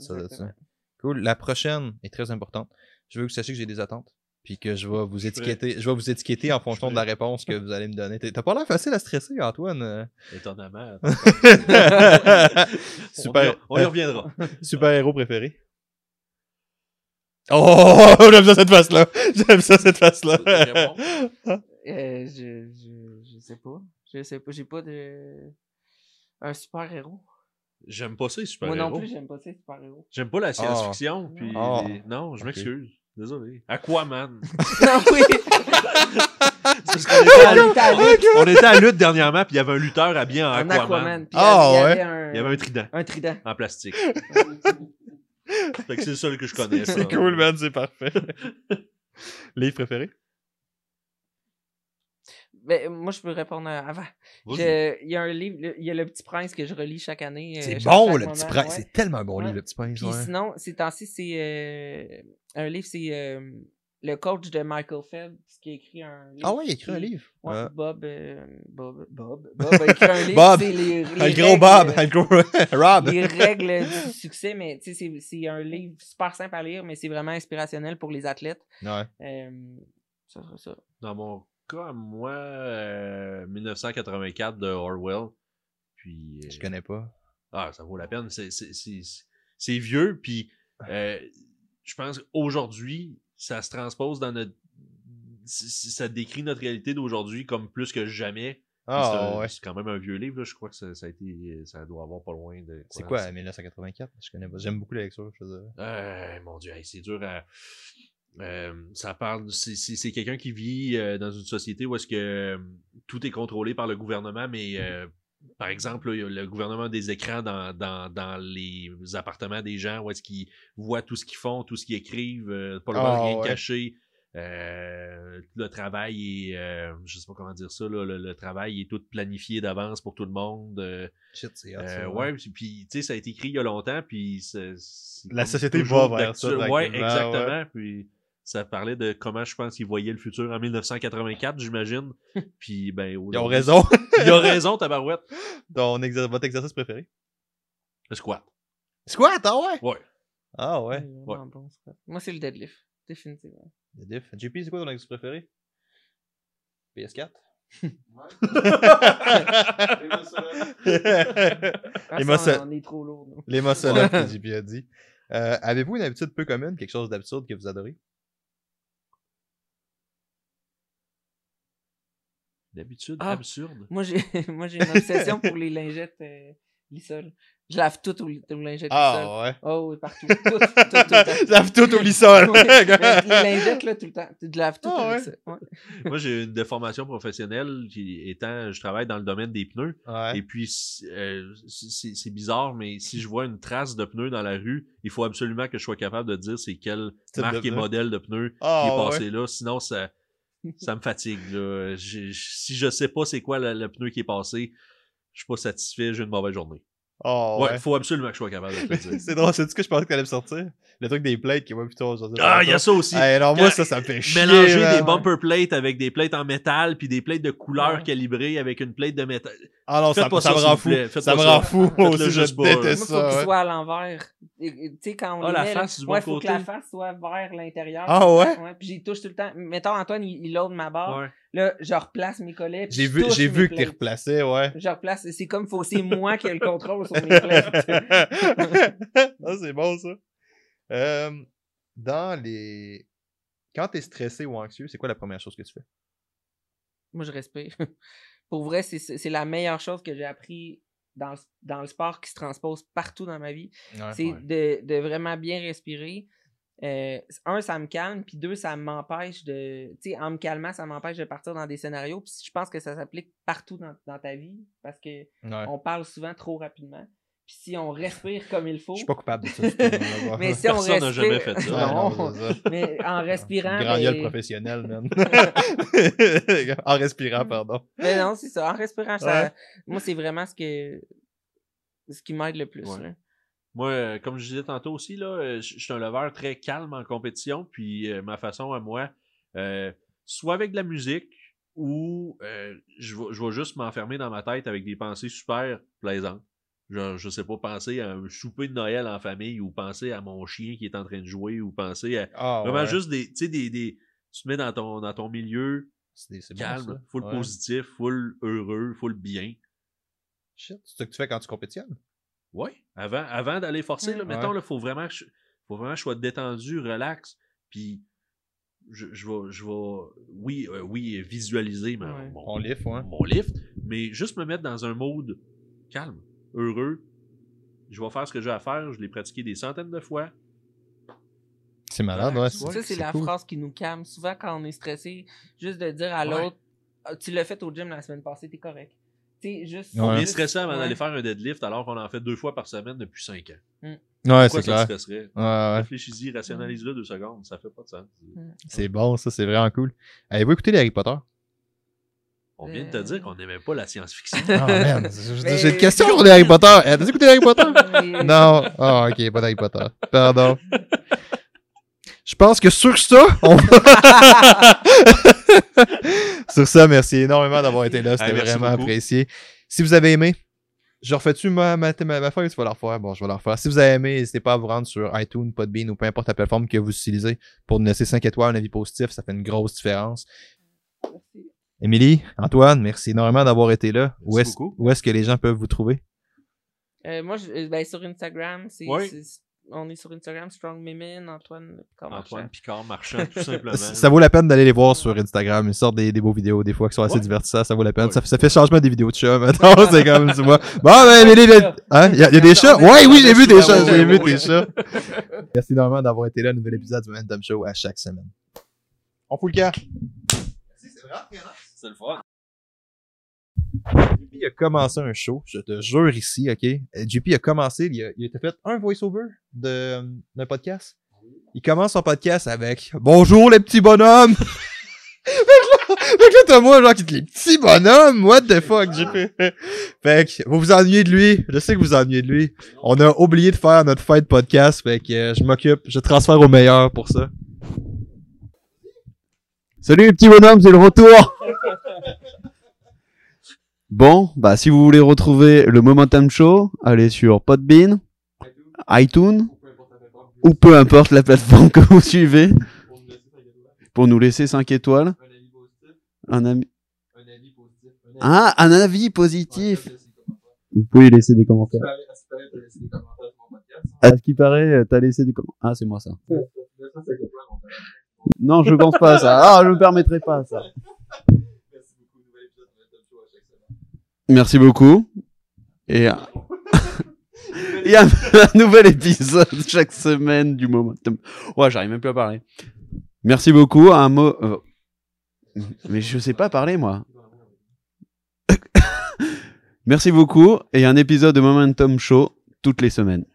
Cool. La prochaine est très importante. Je veux que vous sachiez que j'ai des attentes. Puis que je vais vous étiqueter. Je vais vous étiqueter en fonction de la réponse que vous allez me donner. T'as pas l'air facile à stresser, Antoine. euh. Étonnamment. Super. On y, on y reviendra. super héros préféré. Oh, j'aime ça cette face-là. J'aime ça cette face-là. Euh, je, je, je sais pas. Je sais pas. J'ai pas de. Un super héros. J'aime pas ça, les super Moi non héros. plus, j'aime pas ça, les super héros. J'aime pas la science-fiction. Oh. Puis Oh. les- Non, je m'excuse. Désolé. Aquaman. non, oui! C'est parce qu'on était à On lutte- était à lutte. on était à lutte dernièrement, puis il y avait un lutteur habillé en Un Aquaman. Aquaman. Puis Ah, il y avait ouais. un, Il y avait un trident un trident. en plastique. fait que c'est le seul que je connais. C'est cool, man. C'est parfait. Livre préféré? Ben, moi, je peux répondre euh, avant. Il y a un livre, le- il y a Le Petit Prince que je relis chaque année. euh, C'est chaque- bon, chaque le moment, petit prince. ouais. C'est tellement un bon Ouais. livre, le petit prince. Puis ouais. sinon, ces temps-ci, c'est euh, un livre, c'est euh, le coach de Michael Phelps qui a écrit un livre. Ah ouais, il a écrit un livre. Ouais, Ouais. Bob, euh, Bob, Bob, Bob a écrit un livre. Bob. c'est les, les Le gros règles, Bob, le gros Rob. les règles du succès, mais tu sais, c'est- c'est un livre super simple à lire, mais c'est vraiment inspirationnel pour les athlètes. Ouais. Euh, ça serait ça. Dans mon cas, moi, euh, 1984 de Orwell. Puis. euh, Je connais pas. Ah, ça vaut la peine. C'est- c'est- C'est c'est vieux, puis euh, je pense qu'aujourd'hui, ça se transpose dans notre. Ça décrit notre réalité d'aujourd'hui comme plus que jamais. Ah ouais. C'est quand même un vieux livre, là. je crois que ça, ça a été. Ça doit avoir pas loin de. C'est quoi, 1984? Je connais pas. J'aime beaucoup la lecture, je dire. Euh, mon Dieu, hey, c'est dur à. Euh, ça parle. C'est, quelqu'un qui vit euh, dans une société où est-ce que euh, tout est contrôlé par le gouvernement, mais euh, par exemple, là, le gouvernement a des écrans dans, dans, dans les appartements des gens où est-ce qu'ils voient tout ce qu'ils font, tout ce qu'ils écrivent, euh, pas le de Ah, rien ouais. Euh, le travail est, euh, je sais pas comment dire ça, là, le, le travail est tout planifié d'avance pour tout le monde. Shit, c'est hot, euh, ouais, puis, tu sais, ça a été écrit il y a longtemps, puis c'est- c'est La société va vers ça, d'actu- Ouais, exactement. Puis ça parlait de comment je pense qu'ils voyaient le futur en 1984, j'imagine. puis ben, Ils ont raison. Il a raison, Tabarouette. Ton exer- Votre exercice préféré? Le squat. Squat, ah ouais? Ouais. Ah ouais. Moi, c'est le deadlift, définitivement. Le diff. JP, c'est quoi ton exercice préféré? PS4? Ah, Les ça, muscle- on est trop lourd. que JP a dit. Euh, Avez-vous une habitude peu commune, quelque chose d'absurde que vous adorez? D'habitude, Ah. absurde. Moi, j'ai moi, j'ai une obsession pour les lingettes euh, lissol. Je lave tout aux, li- aux lingettes lissol. Ah ouais. Oh oui, partout. Tout, tout, tout, le temps. Lave tout au lissol. Mais les lingettes, là, tout le temps. Tu laves tout Ah ouais. Ouais. Moi, j'ai une déformation professionnelle qui étant, je travaille dans le domaine des pneus. Ouais. Et puis, euh, c'est c'est bizarre, mais si je vois une trace de pneu dans la rue, il faut absolument que je sois capable de dire c'est quelle marque et modèle de pneu Ah, qui est ouais. passé là. Sinon, ça, ça me fatigue. Là. Si je sais pas c'est quoi le, le pneu qui est passé, je suis pas satisfait, j'ai une mauvaise journée. Ah ouais, ouais. faut absolument que je sois capable de te le dire. c'est drôle, c'est ce que je pensais que t'allais me sortir? Le truc des plates qui est moi plutôt aujourd'hui. ah, il y a ça aussi. Hey, non, moi, ça, ça me fait chier. Mélanger man. des bumper plates avec des plates en métal, puis des plates de couleur Ouais. calibrées avec une plate de métal. Ah non, ça, ça ça, me rend fou. Ça pas me ça. rend fou. Faites-le aussi, je juste pas, Moi, déteste il faut qu'il ça. ouais. soit à l'envers. Tu sais, quand on Ah, la met, là, face du bon ouais, faut côté. que la face soit vers l'intérieur. Ah ouais? Ouais, puis j'y touche tout le temps. Mettons, Antoine, il, il load ma barre. Là, je replace mes collets. J'ai vu, j'ai que t'es plates. replacé, ouais. Je replace. C'est comme faut c'est moi qui ai le contrôle sur mes plates. ah, c'est bon, ça. Euh, dans les... Quand t'es stressé ou anxieux, c'est quoi la première chose que tu fais? Moi, je respire. Pour vrai, c'est la meilleure chose que j'ai appris dans, le- dans le sport qui se transpose partout dans ma vie. c'est ouais. de, de vraiment bien respirer. Euh, un, ça me calme, puis deux, ça m'empêche de. Tu sais, en me calmant, ça m'empêche de partir dans des scénarios. Puis je pense que ça s'applique partout dans, dans ta vie parce que Ouais. on parle souvent trop rapidement. Puis si on respire comme il faut. Je suis pas coupable de ça. mais si on Personne n'a respire. jamais fait ça. Ouais, non, non, c'est ça. mais en respirant. Grand gueule ben- professionnel, man. en respirant, pardon. Mais non, c'est ça. En respirant, ça, moi, c'est vraiment ce que ce qui m'aide le plus. Ouais. là. Moi, euh, comme je disais tantôt aussi, là, euh, je suis un leveur très calme en compétition, puis euh, ma façon à moi, euh, soit avec de la musique ou euh, je vais je vais juste m'enfermer dans ma tête avec des pensées super plaisantes. Genre, je sais pas, penser à un souper de Noël en famille ou penser à mon chien qui est en train de jouer ou penser à Ah, vraiment ouais. juste des, tu sais, des, des, tu te mets dans ton, dans ton milieu C'est bon, calme, ça. full Ouais. positif, full heureux, full bien. Shit, c'est ça que tu fais quand tu compétitionnes? Oui, avant, avant d'aller forcer, là, mettons, Ouais. il faut vraiment que je, faut vraiment que je sois détendu, relax, puis je, je vais, je vais oui, euh, oui, visualiser ma- Ouais. mon, On lift, ouais. mon lift, mais juste me mettre dans un mode calme, heureux. Je vais faire ce que j'ai à faire, je l'ai pratiqué des centaines de fois. C'est malade, ouais. ça, c'est la phrase qui nous calme. Souvent, quand on est stressé, juste de dire à l'autre Ah, Tu l'as fait au gym la semaine passée, t'es correct. Tu sais, juste. Ouais. On est juste- stressé avant ouais. d'aller faire un deadlift alors qu'on en fait deux fois par semaine depuis cinq ans. Ouais, Pourquoi c'est clair. stresserait? Ouais, ouais. Réfléchis-y, rationalise-le deux secondes, ça fait pas de sens. C'est bon, ça, c'est vraiment cool. Avez-vous écouté les Harry Potter? On vient de te dire qu'on n'aimait pas la science-fiction. Merde. J'ai j'ai une question sur les Harry Potter. T'as écouté Harry Potter? Non. Ah, ok, pas d'Harry Potter. Pardon. Je pense que sur ça, on va... sur ça, merci énormément d'avoir été là. C'était Hey, vraiment beaucoup. apprécié. Si vous avez aimé, je refais-tu ma, ma, ma, ma feuille? Ou tu vas la refaire? Bon, je vais la refaire. Si vous avez aimé, n'hésitez pas à vous rendre sur iTunes, Podbean ou peu importe la plateforme que vous utilisez pour nous laisser 5 étoiles, un avis positif. Ça fait une grosse différence. Émilie, Antoine, merci énormément d'avoir été là. Où Merci est-ce beaucoup. où est-ce que les gens peuvent vous trouver? Euh, moi, je, euh, ben, sur Instagram, c'est, Oui. c'est- on est sur Instagram, Strong Mimin, Antoine Picard Antoine Marchand. Picard marchand, tout simplement. Ça, ça vaut la peine d'aller les voir sur Instagram. Ils sortent des, des beaux vidéos, des fois, qui sont assez Ouais. divertissantes. Ça vaut la peine. Ouais. Ça, fait- ça fait changement des vidéos de chats, maintenant. c'est comme, tu vois. Bon, ben, Émilie, le- hein? Il y, a il y a des chats? Ouais, oui, j'ai vu des chats. J'ai vu tes chats. Merci énormément d'avoir été là. Nouvel épisode du Momentum Show à chaque semaine. On fout le camp. C'est le fun. JP a commencé un show, je te jure ici, ok? Euh, JP a commencé, il a, fait un voice-over d'un podcast. Il commence son podcast avec Bonjour les petits bonhommes! fait que là, t'as moi, genre, qui dit les petits bonhommes, what the fuck, JP? fait que vous vous ennuyez de lui, je sais que vous vous ennuyez de lui. On a oublié de faire notre fight podcast, fait que euh, je m'occupe, je transfère au meilleur pour ça. Salut les petits bonhommes, c'est le retour! Bon, bah si vous voulez retrouver le Momentum Show, allez sur Podbean, iTunes, ou peu importe la plateforme que vous suivez, pour nous laisser 5 étoiles. Un ami. Ah, un avis positif. Vous pouvez laisser des commentaires. À ce qui paraît, t'as laissé des commentaires. Ah, c'est moi ça. Non, je pense pas à ça. Ah, je me permettrai pas à ça. Merci beaucoup. Et il y a un nouvel épisode chaque semaine du Momentum. Ouais, j'arrive même plus à parler. Merci beaucoup. Un mot. euh, Mais je sais pas parler, moi. Merci beaucoup. Et un épisode de Momentum Show toutes les semaines.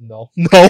Non. Non.